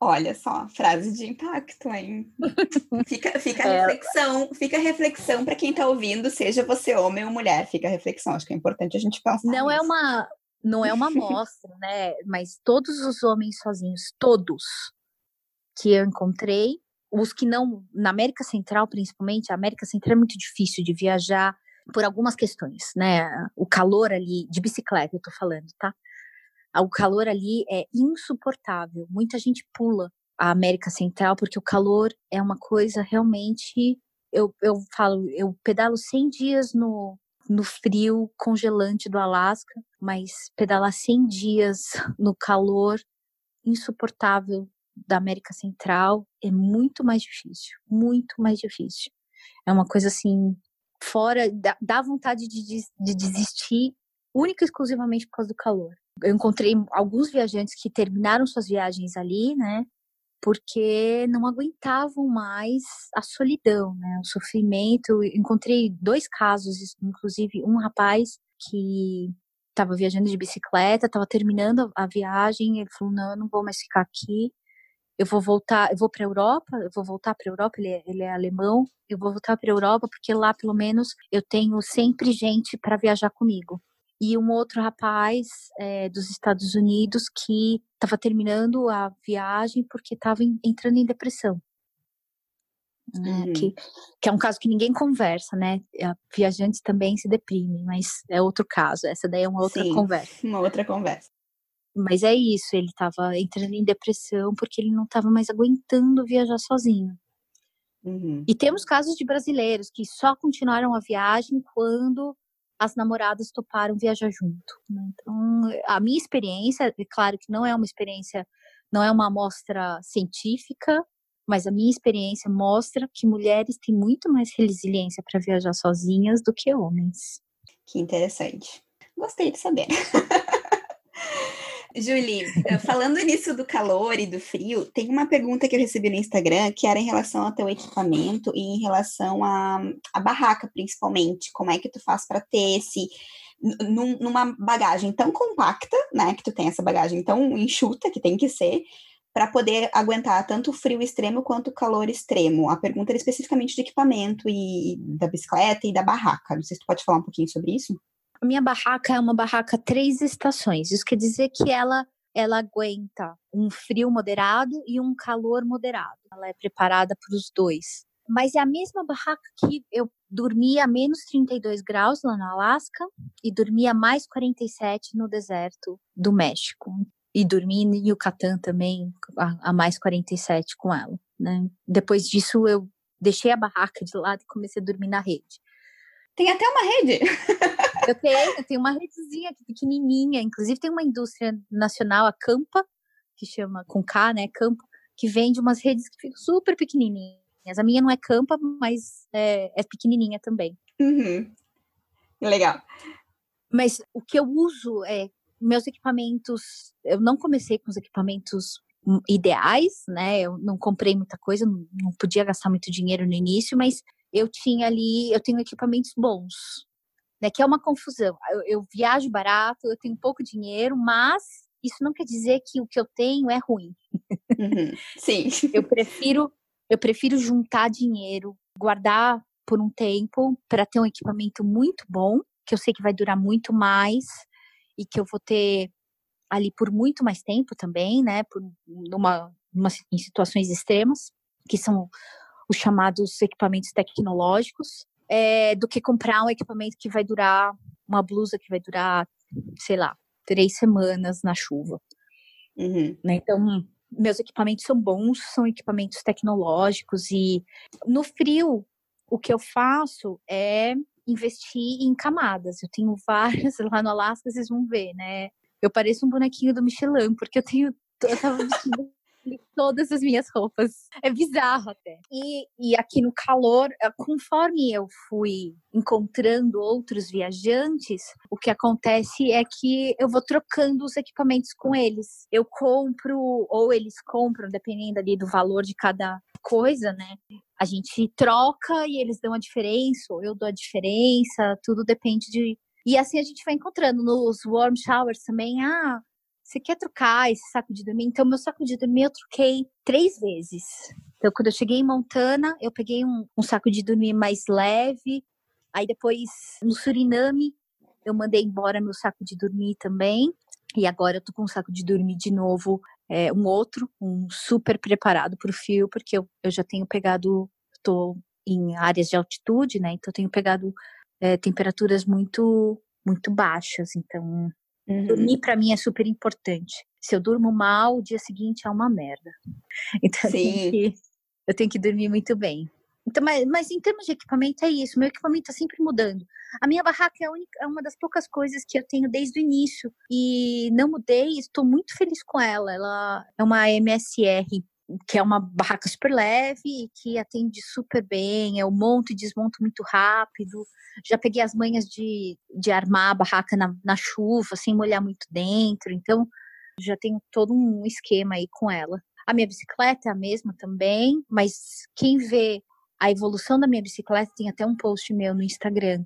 Olha só, frase de impacto, hein? Fica, fica a é. reflexão, fica a reflexão para quem está ouvindo, seja você homem ou mulher, fica a reflexão. Acho que é importante a gente pensar. Não nisso. é uma, não é uma amostra, né? Mas todos os homens sozinhos, todos que eu encontrei, os que não, na América Central principalmente, a América Central é muito difícil de viajar por algumas questões, né? O calor ali, de bicicleta, eu tô falando, tá? o calor ali é insuportável. Muita gente pula a América Central porque o calor é uma coisa realmente. Eu, eu falo, eu pedalo 100 dias no no frio congelante do Alasca, mas pedalar 100 dias no calor insuportável da América Central é muito mais difícil, muito mais difícil. É uma coisa assim, fora, dá, vontade de, de desistir única e exclusivamente por causa do calor. Eu encontrei alguns viajantes que terminaram suas viagens ali, né? Porque não aguentavam mais a solidão, né? O sofrimento. Eu encontrei dois casos, inclusive um rapaz que estava viajando de bicicleta, estava terminando a viagem, ele falou: "Não, eu não vou mais ficar aqui eu vou voltar, eu vou para a Europa, eu vou voltar para a Europa, ele é, ele é alemão, eu vou voltar para a Europa porque lá pelo menos eu tenho sempre gente para viajar comigo. E um outro rapaz é, dos Estados Unidos que estava terminando a viagem porque estava entrando em depressão. Né, uhum. Que, que, é um caso que ninguém conversa, né? Viajantes também se deprimem, mas é outro caso. Essa daí é uma outra Sim, conversa. Uma outra conversa. Mas é isso, ele estava entrando em depressão porque ele não estava mais aguentando viajar sozinho. Uhum. E temos casos de brasileiros que só continuaram a viagem quando as namoradas toparam viajar junto. Né? Então, a minha experiência, é claro que não é uma experiência, não é uma amostra científica, mas a minha experiência mostra que mulheres têm muito mais resiliência para viajar sozinhas do que homens. Que interessante. Gostei de saber. Julie, eh, falando nisso do calor e do frio, tem uma pergunta que eu recebi no Instagram que era em relação ao teu equipamento e em relação à, barraca, principalmente. Como é que tu faz para ter esse num, numa bagagem tão compacta, né? Que tu tem essa bagagem tão enxuta que tem que ser, para poder aguentar tanto o frio extremo quanto o calor extremo. A pergunta era especificamente de equipamento e da bicicleta e da barraca. Não sei se tu pode falar um pouquinho sobre isso. Minha barraca é uma barraca três estações. Isso quer dizer que ela ela aguenta um frio moderado e um calor moderado. Ela é preparada para os dois. Mas é a mesma barraca que eu dormia a menos 32 graus lá no Alasca e dormia mais 47 no deserto do México. E dormi em Yucatán também a, a mais 47 com ela. Né? Depois disso, eu deixei a barraca de lado e comecei a dormir na rede. Tem até uma rede. Eu tenho, eu tenho uma redezinha aqui pequenininha. Inclusive tem uma indústria nacional, a Campa, que chama com K, né? Campa, que vende umas redes que ficam super pequenininhas. A minha não é Campa, mas é, é pequenininha também. Uhum. Legal. Mas o que eu uso é meus equipamentos. Eu não comecei com os equipamentos ideais, né? Eu não comprei muita coisa, não, não podia gastar muito dinheiro no início, mas eu tinha ali, eu tenho equipamentos bons, né? Que é uma confusão. Eu, eu viajo barato, eu tenho pouco dinheiro, mas isso não quer dizer que o que eu tenho é ruim. Uhum. Sim. eu prefiro, eu prefiro juntar dinheiro, guardar por um tempo para ter um equipamento muito bom, que eu sei que vai durar muito mais e que eu vou ter ali por muito mais tempo também, né? Por numa, numa em situações extremas, que são os chamados equipamentos tecnológicos, é, do que comprar um equipamento que vai durar, uma blusa que vai durar, sei lá, três semanas na chuva. Uhum. Né? Então, meus equipamentos são bons, são equipamentos tecnológicos e no frio, o que eu faço é investir em camadas. Eu tenho várias lá no Alasca, vocês vão ver, né? Eu pareço um bonequinho do Michelin, porque eu tenho eu tava todas as minhas roupas. É bizarro até. E, e aqui no calor, eh, conforme eu fui encontrando outros viajantes, o que acontece é que eu vou trocando os equipamentos com eles. Eu compro, ou eles compram, dependendo ali do valor de cada coisa, né? A gente troca e eles dão a diferença, ou eu dou a diferença, tudo depende de. E assim a gente vai encontrando nos warm showers também. Ah, você quer trocar esse saco de dormir? Então, meu saco de dormir eu troquei três vezes. Então, quando eu cheguei em Montana, eu peguei um, um saco de dormir mais leve. Aí, depois, no Suriname, eu mandei embora meu saco de dormir também. E agora eu tô com um saco de dormir de novo, é, um outro, um super preparado para o frio, porque eu, eu já tenho pegado, tô em áreas de altitude, né? Então, eu tenho pegado é, temperaturas muito, muito baixas. Então, Uhum. Dormir para mim é super importante. Se eu durmo mal, o dia seguinte é uma merda. Então eu tenho, que, eu tenho que dormir muito bem. Então, mas, mas em termos de equipamento é isso, meu equipamento está sempre mudando. A minha barraca é, única, é, uma das poucas coisas que eu tenho desde o início e não mudei, estou muito feliz com ela. Ela é uma MSR, que é uma barraca super leve, que atende super bem, eu monto e desmonto muito rápido. Já peguei as manhas de, de armar a barraca na, na chuva, sem molhar muito dentro, então já tenho todo um esquema aí com ela. A minha bicicleta é a mesma também, mas quem vê a evolução da minha bicicleta, tem até um post meu no Instagram.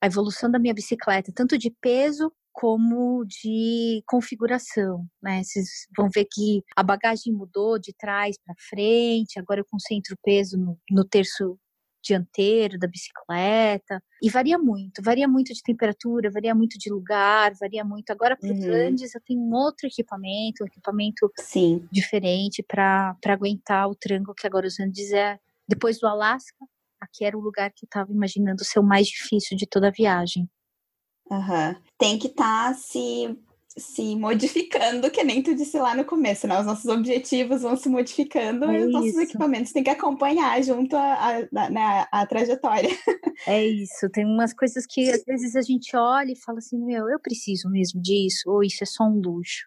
A evolução da minha bicicleta, tanto de peso como de configuração, né? Vocês vão ver que a bagagem mudou de trás para frente, agora eu concentro o peso no, no terço dianteiro da bicicleta. E varia muito, varia muito de temperatura, varia muito de lugar, varia muito. Agora para os uhum. Andes eu tenho um outro equipamento, um equipamento Sim. diferente para aguentar o tranco que agora os Andes é depois do Alasca, aqui era o lugar que eu estava imaginando ser o mais difícil de toda a viagem. Uhum. Tem que estar tá se, se modificando, que nem tu disse lá no começo, né? Os nossos objetivos vão se modificando é e os nossos equipamentos têm que acompanhar junto a, a, a, né, a trajetória. É isso, tem umas coisas que às vezes a gente olha e fala assim, meu, eu preciso mesmo disso, ou isso é só um luxo.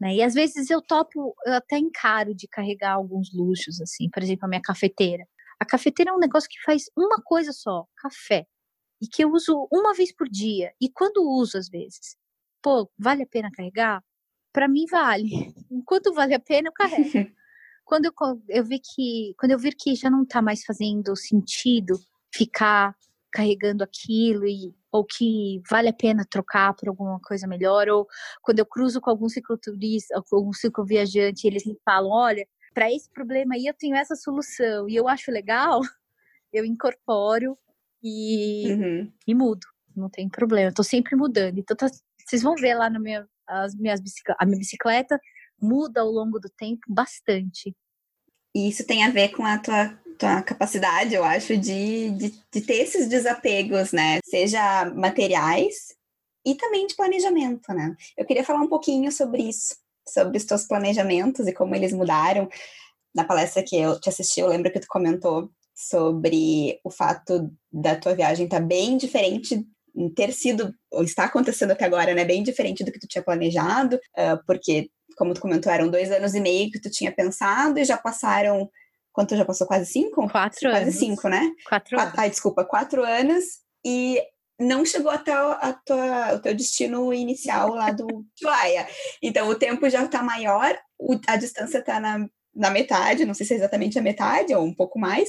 Né? E às vezes eu topo, eu até encaro de carregar alguns luxos, assim, por exemplo, a minha cafeteira. A cafeteira é um negócio que faz uma coisa só, café. E que eu uso uma vez por dia. E quando uso, às vezes, pô, vale a pena carregar? Para mim vale. Enquanto vale a pena, eu carrego. quando eu, eu vi que, quando eu vir que já não está mais fazendo sentido ficar carregando aquilo e ou que vale a pena trocar por alguma coisa melhor, ou quando eu cruzo com algum cicloturista, algum cicloviajante, eles me falam, olha, para esse problema aí eu tenho essa solução, e eu acho legal, eu incorporo e, uhum. e mudo, não tem problema, eu tô sempre mudando, então tá, vocês vão ver lá na minha, as minhas a minha bicicleta muda ao longo do tempo bastante. E isso tem a ver com a tua tua capacidade, eu acho, de, de, de ter esses desapegos, né? Seja materiais e também de planejamento, né? Eu queria falar um pouquinho sobre isso, sobre os teus planejamentos e como eles mudaram. Na palestra que eu te assisti, eu lembro que tu comentou sobre o fato da tua viagem estar tá bem diferente ter sido, ou está acontecendo até agora, né, bem diferente do que tu tinha planejado, uh, porque, como tu comentou, eram dois anos e meio que tu tinha pensado e já passaram Quanto já passou? Quase cinco? Quatro Quase anos. cinco, né? Quatro anos. Ai, desculpa, quatro anos. E não chegou até a tua, o teu destino inicial lá do Chuaia. Então, o tempo já está maior, o, a distância está na, na metade, não sei se é exatamente a metade ou um pouco mais,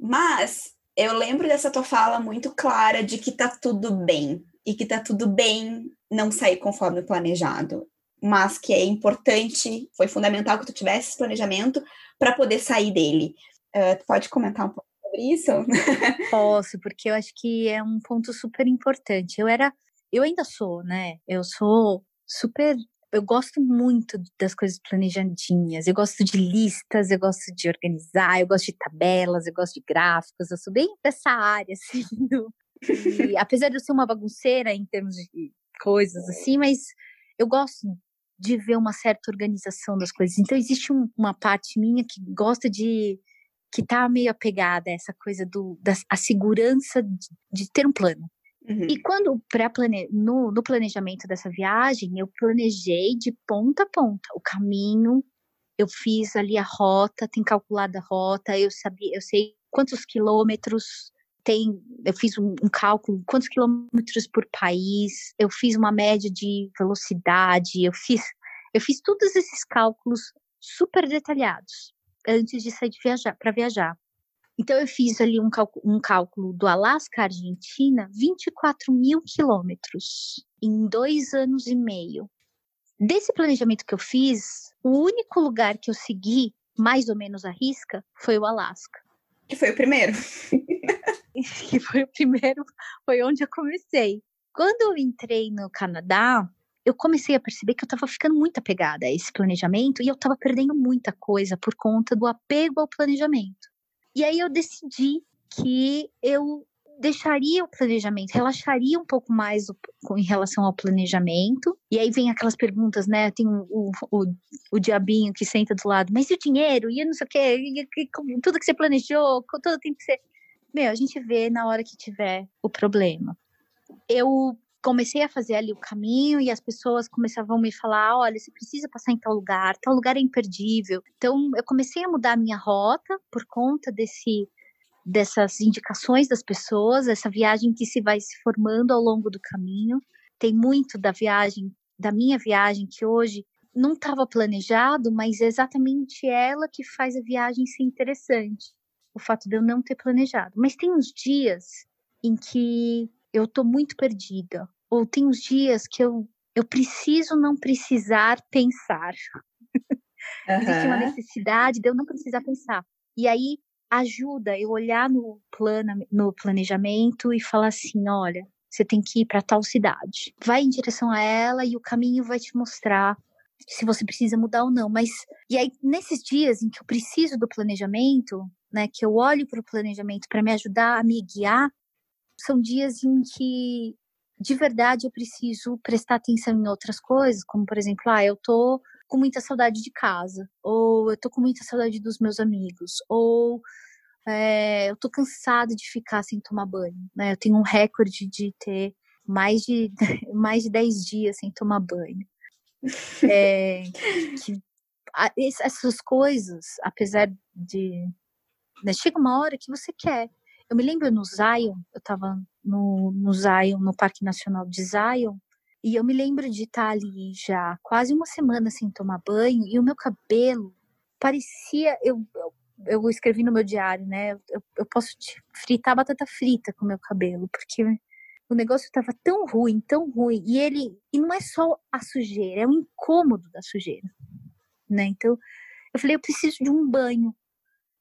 mas eu lembro dessa tua fala muito clara de que tá tudo bem e que tá tudo bem não sair conforme planejado, mas que é importante, foi fundamental que tu tivesse esse planejamento para poder sair dele. Uh, pode comentar um pouco sobre isso? Posso, porque eu acho que é um ponto super importante. Eu era, eu ainda sou, né? Eu sou super eu gosto muito das coisas planejadinhas, eu gosto de listas, eu gosto de organizar, eu gosto de tabelas, eu gosto de gráficos, eu sou bem dessa área, assim. Do... E, apesar de eu ser uma bagunceira em termos de coisas assim, mas eu gosto de ver uma certa organização das coisas. Então existe um, uma parte minha que gosta de que tá meio apegada a essa coisa do da a segurança de, de ter um plano. Uhum. E quando pré-plane no, no planejamento dessa viagem, eu planejei de ponta a ponta o caminho, eu fiz ali a rota, tem calculado a rota, eu sabia, eu sei quantos quilômetros tem, eu fiz um, um, cálculo, quantos quilômetros por país, eu fiz uma média de velocidade, eu fiz, eu fiz todos esses cálculos super detalhados antes de sair de viajar, para viajar. Então eu fiz ali um cálculo, um cálculo do Alasca à Argentina, 24 mil quilômetros em dois anos e meio. Desse planejamento que eu fiz, o único lugar que eu segui mais ou menos a risca foi o Alasca. Que foi o primeiro. que foi o primeiro, foi onde eu comecei. Quando eu entrei no Canadá, eu comecei a perceber que eu estava ficando muito apegada a esse planejamento e eu estava perdendo muita coisa por conta do apego ao planejamento. E aí eu decidi que eu deixaria o planejamento, relaxaria um pouco mais o, em relação ao planejamento. E aí vem aquelas perguntas, né? Tem o, o, o, diabinho que senta do lado, mas e o dinheiro? E não sei o quê? E, e, tudo que você planejou, tudo tem que ser. Meu, a gente vê na hora que tiver o problema. Eu comecei a fazer ali o caminho e as pessoas começavam a me falar: olha, você precisa passar em tal lugar, tal lugar é imperdível. Então, eu comecei a mudar a minha rota por conta desse dessas indicações das pessoas, essa viagem que se vai se formando ao longo do caminho. Tem muito da viagem, da minha viagem, que hoje não estava planejado, mas é exatamente ela que faz a viagem ser interessante. O fato de eu não ter planejado. Mas tem uns dias em que eu tô muito perdida, ou tem uns dias que eu, eu preciso não precisar pensar. Uhum. Existe uma necessidade de eu não precisar pensar. E aí ajuda eu olhar no plano, no planejamento e falar assim, olha, você tem que ir para tal cidade. Vai em direção a ela e o caminho vai te mostrar se você precisa mudar ou não. Mas e aí nesses dias em que eu preciso do planejamento, né, que eu olho para o planejamento para me ajudar a me guiar, são dias em que de verdade eu preciso prestar atenção em outras coisas, como por exemplo, ah, eu tô com muita saudade de casa, ou eu tô com muita saudade dos meus amigos, ou é, eu tô cansada de ficar sem tomar banho, né? Eu tenho um recorde de ter mais de, mais de 10 dias sem tomar banho. É, que, essas coisas, apesar de. Né, chega uma hora que você quer. Eu me lembro no Zion, eu tava no, no Zion, no Parque Nacional de Zion, e eu me lembro de estar ali já quase uma semana sem tomar banho e o meu cabelo parecia. Eu, eu, eu escrevi no meu diário, né? Eu, eu posso fritar batata frita com o meu cabelo, porque o negócio estava tão ruim, tão ruim. E ele. E não é só a sujeira, é o incômodo da sujeira. Né? Então, eu falei, eu preciso de um banho.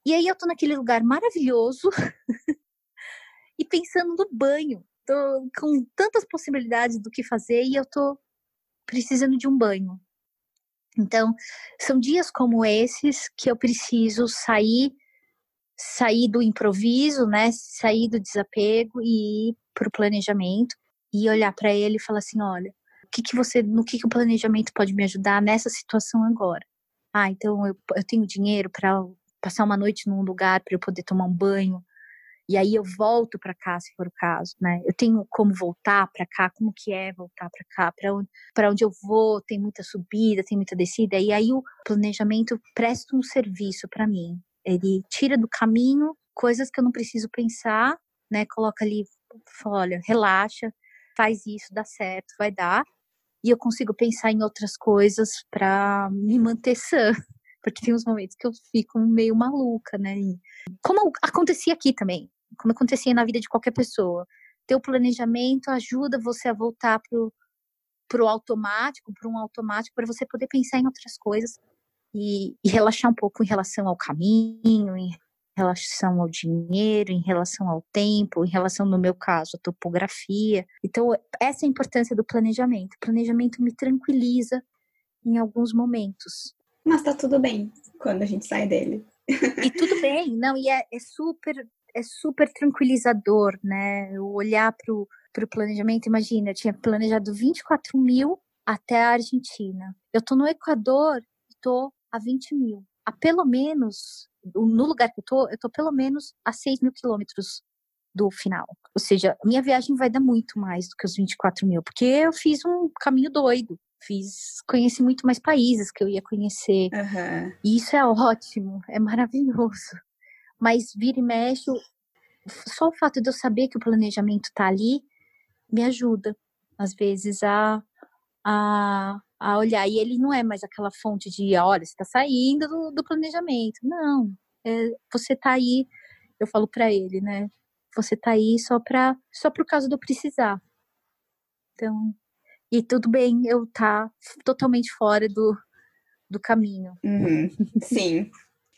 E aí eu tô naquele lugar maravilhoso e pensando no banho tô com tantas possibilidades do que fazer e eu tô precisando de um banho. Então, são dias como esses que eu preciso sair sair do improviso, né? Sair do desapego e ir para o planejamento e olhar para ele e falar assim, olha, o que que você, no que que o planejamento pode me ajudar nessa situação agora? Ah, então eu, eu tenho dinheiro para passar uma noite num lugar para eu poder tomar um banho e aí eu volto para cá, se for o caso, né? Eu tenho como voltar para cá, como que é voltar para cá, para onde, onde eu vou, tem muita subida, tem muita descida, e aí o planejamento presta um serviço para mim. Ele tira do caminho coisas que eu não preciso pensar, né? Coloca ali, olha, relaxa, faz isso, dá certo, vai dar. E eu consigo pensar em outras coisas para me manter sã, porque tem uns momentos que eu fico meio maluca, né? Como acontecia aqui também como acontecia na vida de qualquer pessoa. Ter o planejamento ajuda você a voltar pro pro automático, para um automático, para você poder pensar em outras coisas e, e, relaxar um pouco em relação ao caminho, em relação ao dinheiro, em relação ao tempo, em relação, no meu caso, à topografia. Então, essa é a importância do planejamento. O planejamento me tranquiliza em alguns momentos. Mas tá tudo bem quando a gente sai dele. E tudo bem, não, e é, é super é super tranquilizador, né? Eu olhar para o planejamento, imagina, eu tinha planejado 24 mil até a Argentina. Eu tô no Equador e tô a 20 mil. A pelo menos, no lugar que eu tô, eu tô pelo menos a 6 mil quilômetros do final. Ou seja, minha viagem vai dar muito mais do que os 24 mil, porque eu fiz um caminho doido. Fiz, conheci muito mais países que eu ia conhecer. Uhum. E isso é ótimo, é maravilhoso. Mas vira e mexe, só o fato de eu saber que o planejamento está ali me ajuda, às vezes, a, a, a olhar. E ele não é mais aquela fonte de, olha, você está saindo do, do, planejamento. Não, é, você está aí, eu falo para ele, né? Você está aí só para só por causa do precisar. Então, e tudo bem eu tá totalmente fora do, do caminho. Uhum, sim.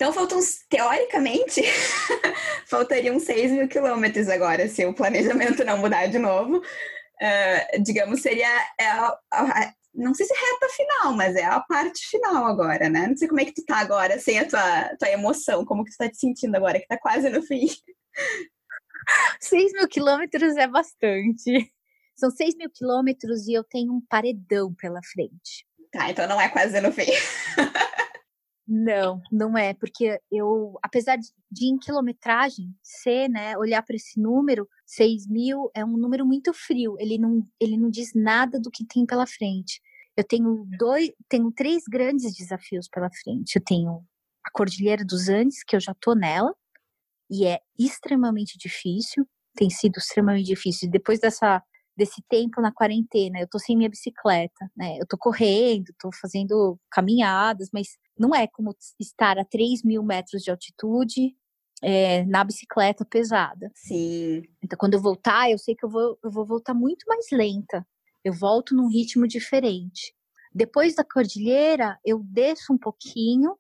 Então faltam, teoricamente, faltariam 6 mil quilômetros agora, se o planejamento não mudar de novo. Uh, digamos, seria é a, a, não sei se é reta final, mas é a parte final agora, né? Não sei como é que tu tá agora, sem a tua, tua emoção, como que tu tá te sentindo agora, que tá quase no fim. 6 mil quilômetros é bastante. São 6 mil quilômetros e eu tenho um paredão pela frente. Tá, então não é quase no fim. Não, não é, porque eu, apesar de, em quilometragem ser, né, olhar para esse número, 6 mil é um número muito frio, ele não, ele não diz nada do que tem pela frente. Eu tenho dois, tenho três grandes desafios pela frente. Eu tenho a Cordilheira dos Andes, que eu já tô nela, e é extremamente difícil, tem sido extremamente difícil. Depois dessa desse tempo na quarentena, eu tô sem minha bicicleta, né? Eu tô correndo, tô fazendo caminhadas, mas não é como estar a 3 mil metros de altitude é, na bicicleta pesada. Sim. Então, quando eu voltar, eu sei que eu vou, eu vou voltar muito mais lenta. Eu volto num ritmo diferente. Depois da cordilheira, eu desço um pouquinho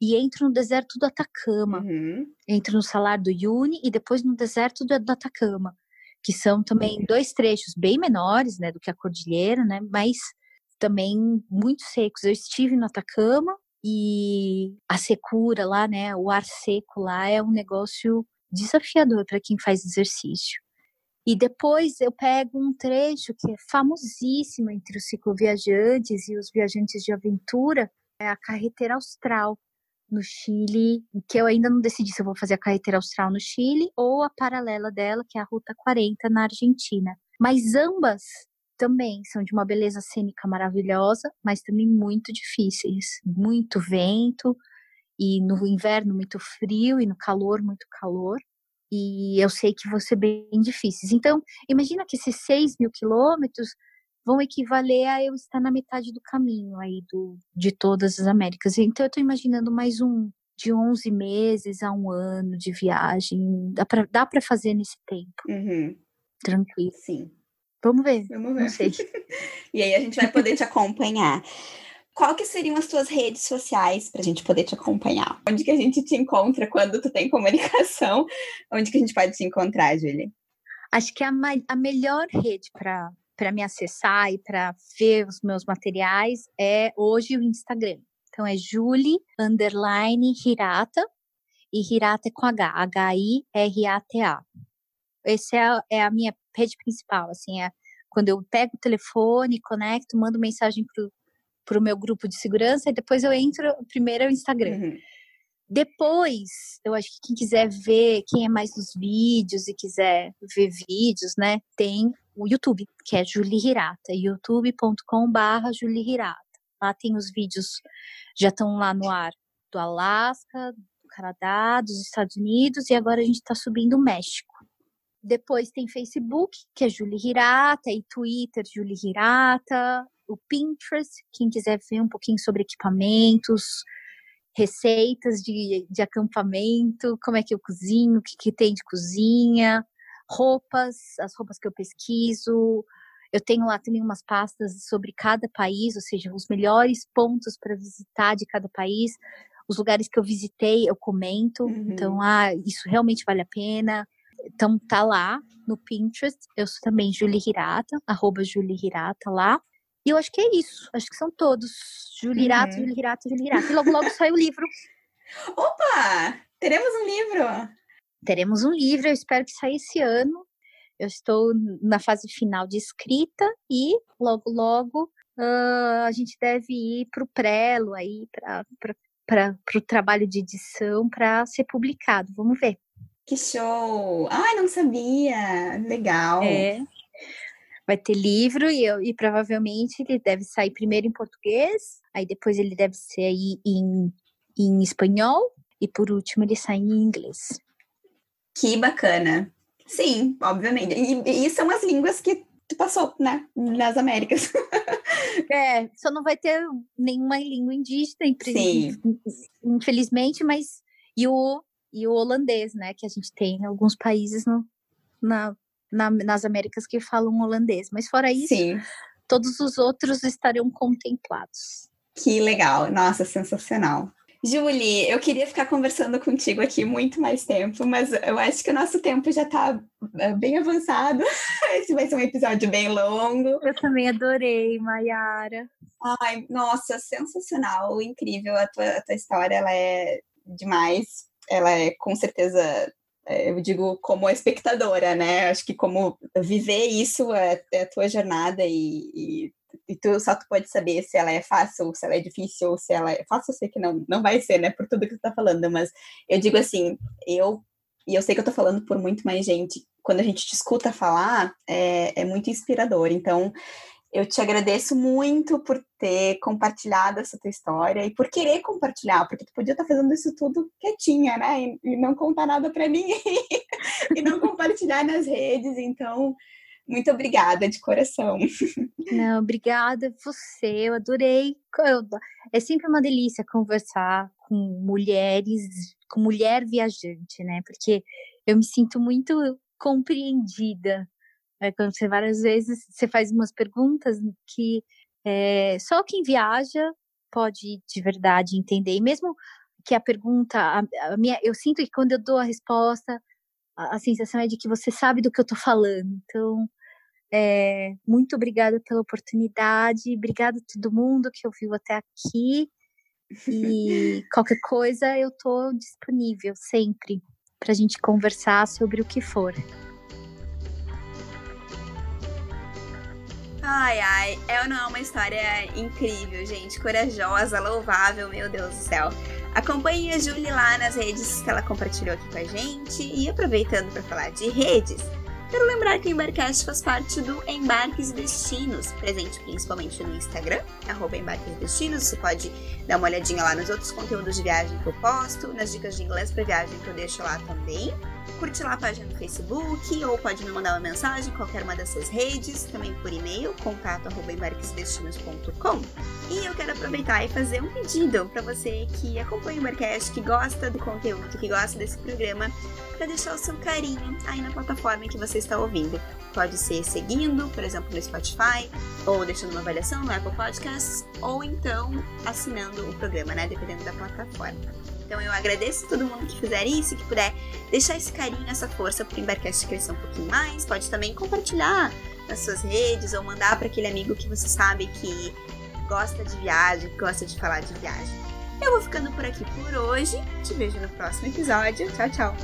e entro no deserto do Atacama. Uhum. Entro no Salar do Uyuni e depois no deserto do, do Atacama, que são também dois trechos bem menores, né, do que a cordilheira, né, mas também muito secos. Eu estive no Atacama e a secura lá, né, o ar seco lá é um negócio desafiador para quem faz exercício. E depois eu pego um trecho que é famosíssimo entre os cicloviajantes e os viajantes de aventura, é a carretera austral no Chile, que eu ainda não decidi se eu vou fazer a carretera austral no Chile ou a paralela dela, que é a Ruta 40 na Argentina. Mas ambas também são de uma beleza cênica maravilhosa, mas também muito difíceis. Muito vento, e no inverno muito frio, e no calor muito calor. E eu sei que vão ser bem difíceis. Então, imagina que esses 6 mil quilômetros vão equivaler a eu estar na metade do caminho aí do, de todas as Américas. Então, eu estou imaginando mais um de 11 meses a um ano de viagem. Dá para dá pra fazer nesse tempo. Uhum. Tranquilo. Sim. Vamos ver. Vamos ver. Não sei. e aí a gente vai poder te acompanhar. Qual que seriam as tuas redes sociais para a gente poder te acompanhar? Onde que a gente te encontra quando tu tem comunicação? Onde que a gente pode te encontrar, Julie? Acho que a, a melhor rede para para me acessar e para ver os meus materiais é hoje o Instagram. Então é Julie underline Hirata e Hirata é com H, H-I-R-A-T-A. Essa é a, é a minha rede principal, assim, é quando eu pego o telefone, conecto, mando mensagem pro, pro meu grupo de segurança e depois eu entro, primeiro é o Instagram. Uhum. Depois, eu acho que quem quiser ver, quem é mais dos vídeos e quiser ver vídeos, né, tem o YouTube, que é Julie Hirata, youtube.com.br Julie Hirata. Lá tem os vídeos, já estão lá no ar do Alasca, do Canadá, dos Estados Unidos e agora a gente está subindo o México. Depois tem Facebook, que é Julie Hirata, e Twitter, Julie Hirata, o Pinterest, quem quiser ver um pouquinho sobre equipamentos, receitas de, de acampamento, como é que eu cozinho, o que, que tem de cozinha, roupas, as roupas que eu pesquiso. Eu tenho lá também umas pastas sobre cada país, ou seja, os melhores pontos para visitar de cada país, os lugares que eu visitei, eu comento. Uhum. Então, ah, isso realmente vale a pena. Então, tá lá no Pinterest. Eu sou também Julie Hirata, arroba Julie Hirata lá. E eu acho que é isso. Acho que são todos. Julie Hirata, Uhum. Julie Hirata. E logo, logo sai o livro. Opa! Teremos um livro! Teremos um livro, eu espero que saia esse ano. Eu estou na fase final de escrita e logo, logo ah, a gente deve ir para o prelo aí, para o trabalho de edição para ser publicado. Vamos ver. Que show! Ai, não sabia! Legal! É. Vai ter livro e, eu, e provavelmente ele deve sair primeiro em português, aí depois ele deve sair em, em espanhol e por último ele sai em inglês. Que bacana! Sim, obviamente. E, e são as línguas que tu passou, né? Nas Américas. É, só não vai ter nenhuma língua indígena, Sim. infelizmente, mas e o, e o holandês, né? Que a gente tem em alguns países no, na, na, nas Américas que falam holandês. Mas fora isso, Sim. todos os outros estarão contemplados. Que legal! Nossa, sensacional! Julie, eu queria ficar conversando contigo aqui muito mais tempo, mas eu acho que o nosso tempo já está bem avançado. Esse vai ser um episódio bem longo. Eu também adorei, Mayara. Ai, nossa, sensacional, incrível. A tua, a tua história ela é demais. Ela é com certeza eu digo como espectadora, né? Acho que como viver isso é, é a tua jornada e, e, e, tu só tu pode saber se ela é fácil, se ela é difícil, se ela é fácil, eu sei que não, não vai ser, né? Por tudo que tu tá falando, mas eu digo assim, eu e eu sei que eu tô falando por muito mais gente, quando a gente te escuta falar, é, é muito inspirador. Então, eu te agradeço muito por ter compartilhado essa tua história e por querer compartilhar, porque tu podia estar fazendo isso tudo quietinha, né? E, e não contar nada para ninguém e não compartilhar nas redes. Então, muito obrigada de coração. Não, obrigada você. Eu adorei. É sempre uma delícia conversar com mulheres, com mulher viajante, né? Porque eu me sinto muito compreendida é, quando você várias vezes você faz umas perguntas que é, só quem viaja pode de verdade entender. E mesmo que a pergunta, a, a minha, eu sinto que quando eu dou a resposta, a, a sensação é de que você sabe do que eu estou falando. Então, é, muito obrigada pela oportunidade, obrigada a todo mundo que ouviu até aqui. E qualquer coisa eu estou disponível sempre para a gente conversar sobre o que for. Ai, ai, é ou não é uma história incrível, gente, corajosa, louvável, meu Deus do céu. Acompanhe a Julie lá nas redes que ela compartilhou aqui com a gente e aproveitando para falar de redes, Quero lembrar que o Embarcast faz parte do Embarques Destinos, presente principalmente no Instagram, arroba Embarques Destinos. Você pode dar uma olhadinha lá nos outros conteúdos de viagem que eu posto, nas dicas de inglês para viagem que eu deixo lá também curte lá a página no Facebook ou pode me mandar uma mensagem em qualquer uma dessas redes, também por e-mail, contato@embarquesdestinos.com. E eu quero aproveitar e fazer um pedido para você que acompanha o Barcast, que gosta do conteúdo, que gosta desse programa, para deixar o seu carinho aí na plataforma que você está ouvindo. Pode ser seguindo, por exemplo, no Spotify, ou deixando uma avaliação no Apple Podcasts, ou então assinando o programa, né? Dependendo da plataforma. Então eu agradeço todo mundo que fizer isso, que puder deixar esse carinho, essa força para o Embarcast crescer um pouquinho mais. Pode também compartilhar nas suas redes ou mandar para aquele amigo que você sabe que gosta de viagem, que gosta de falar de viagem. Eu vou ficando por aqui por hoje. Te vejo no próximo episódio. Tchau, tchau.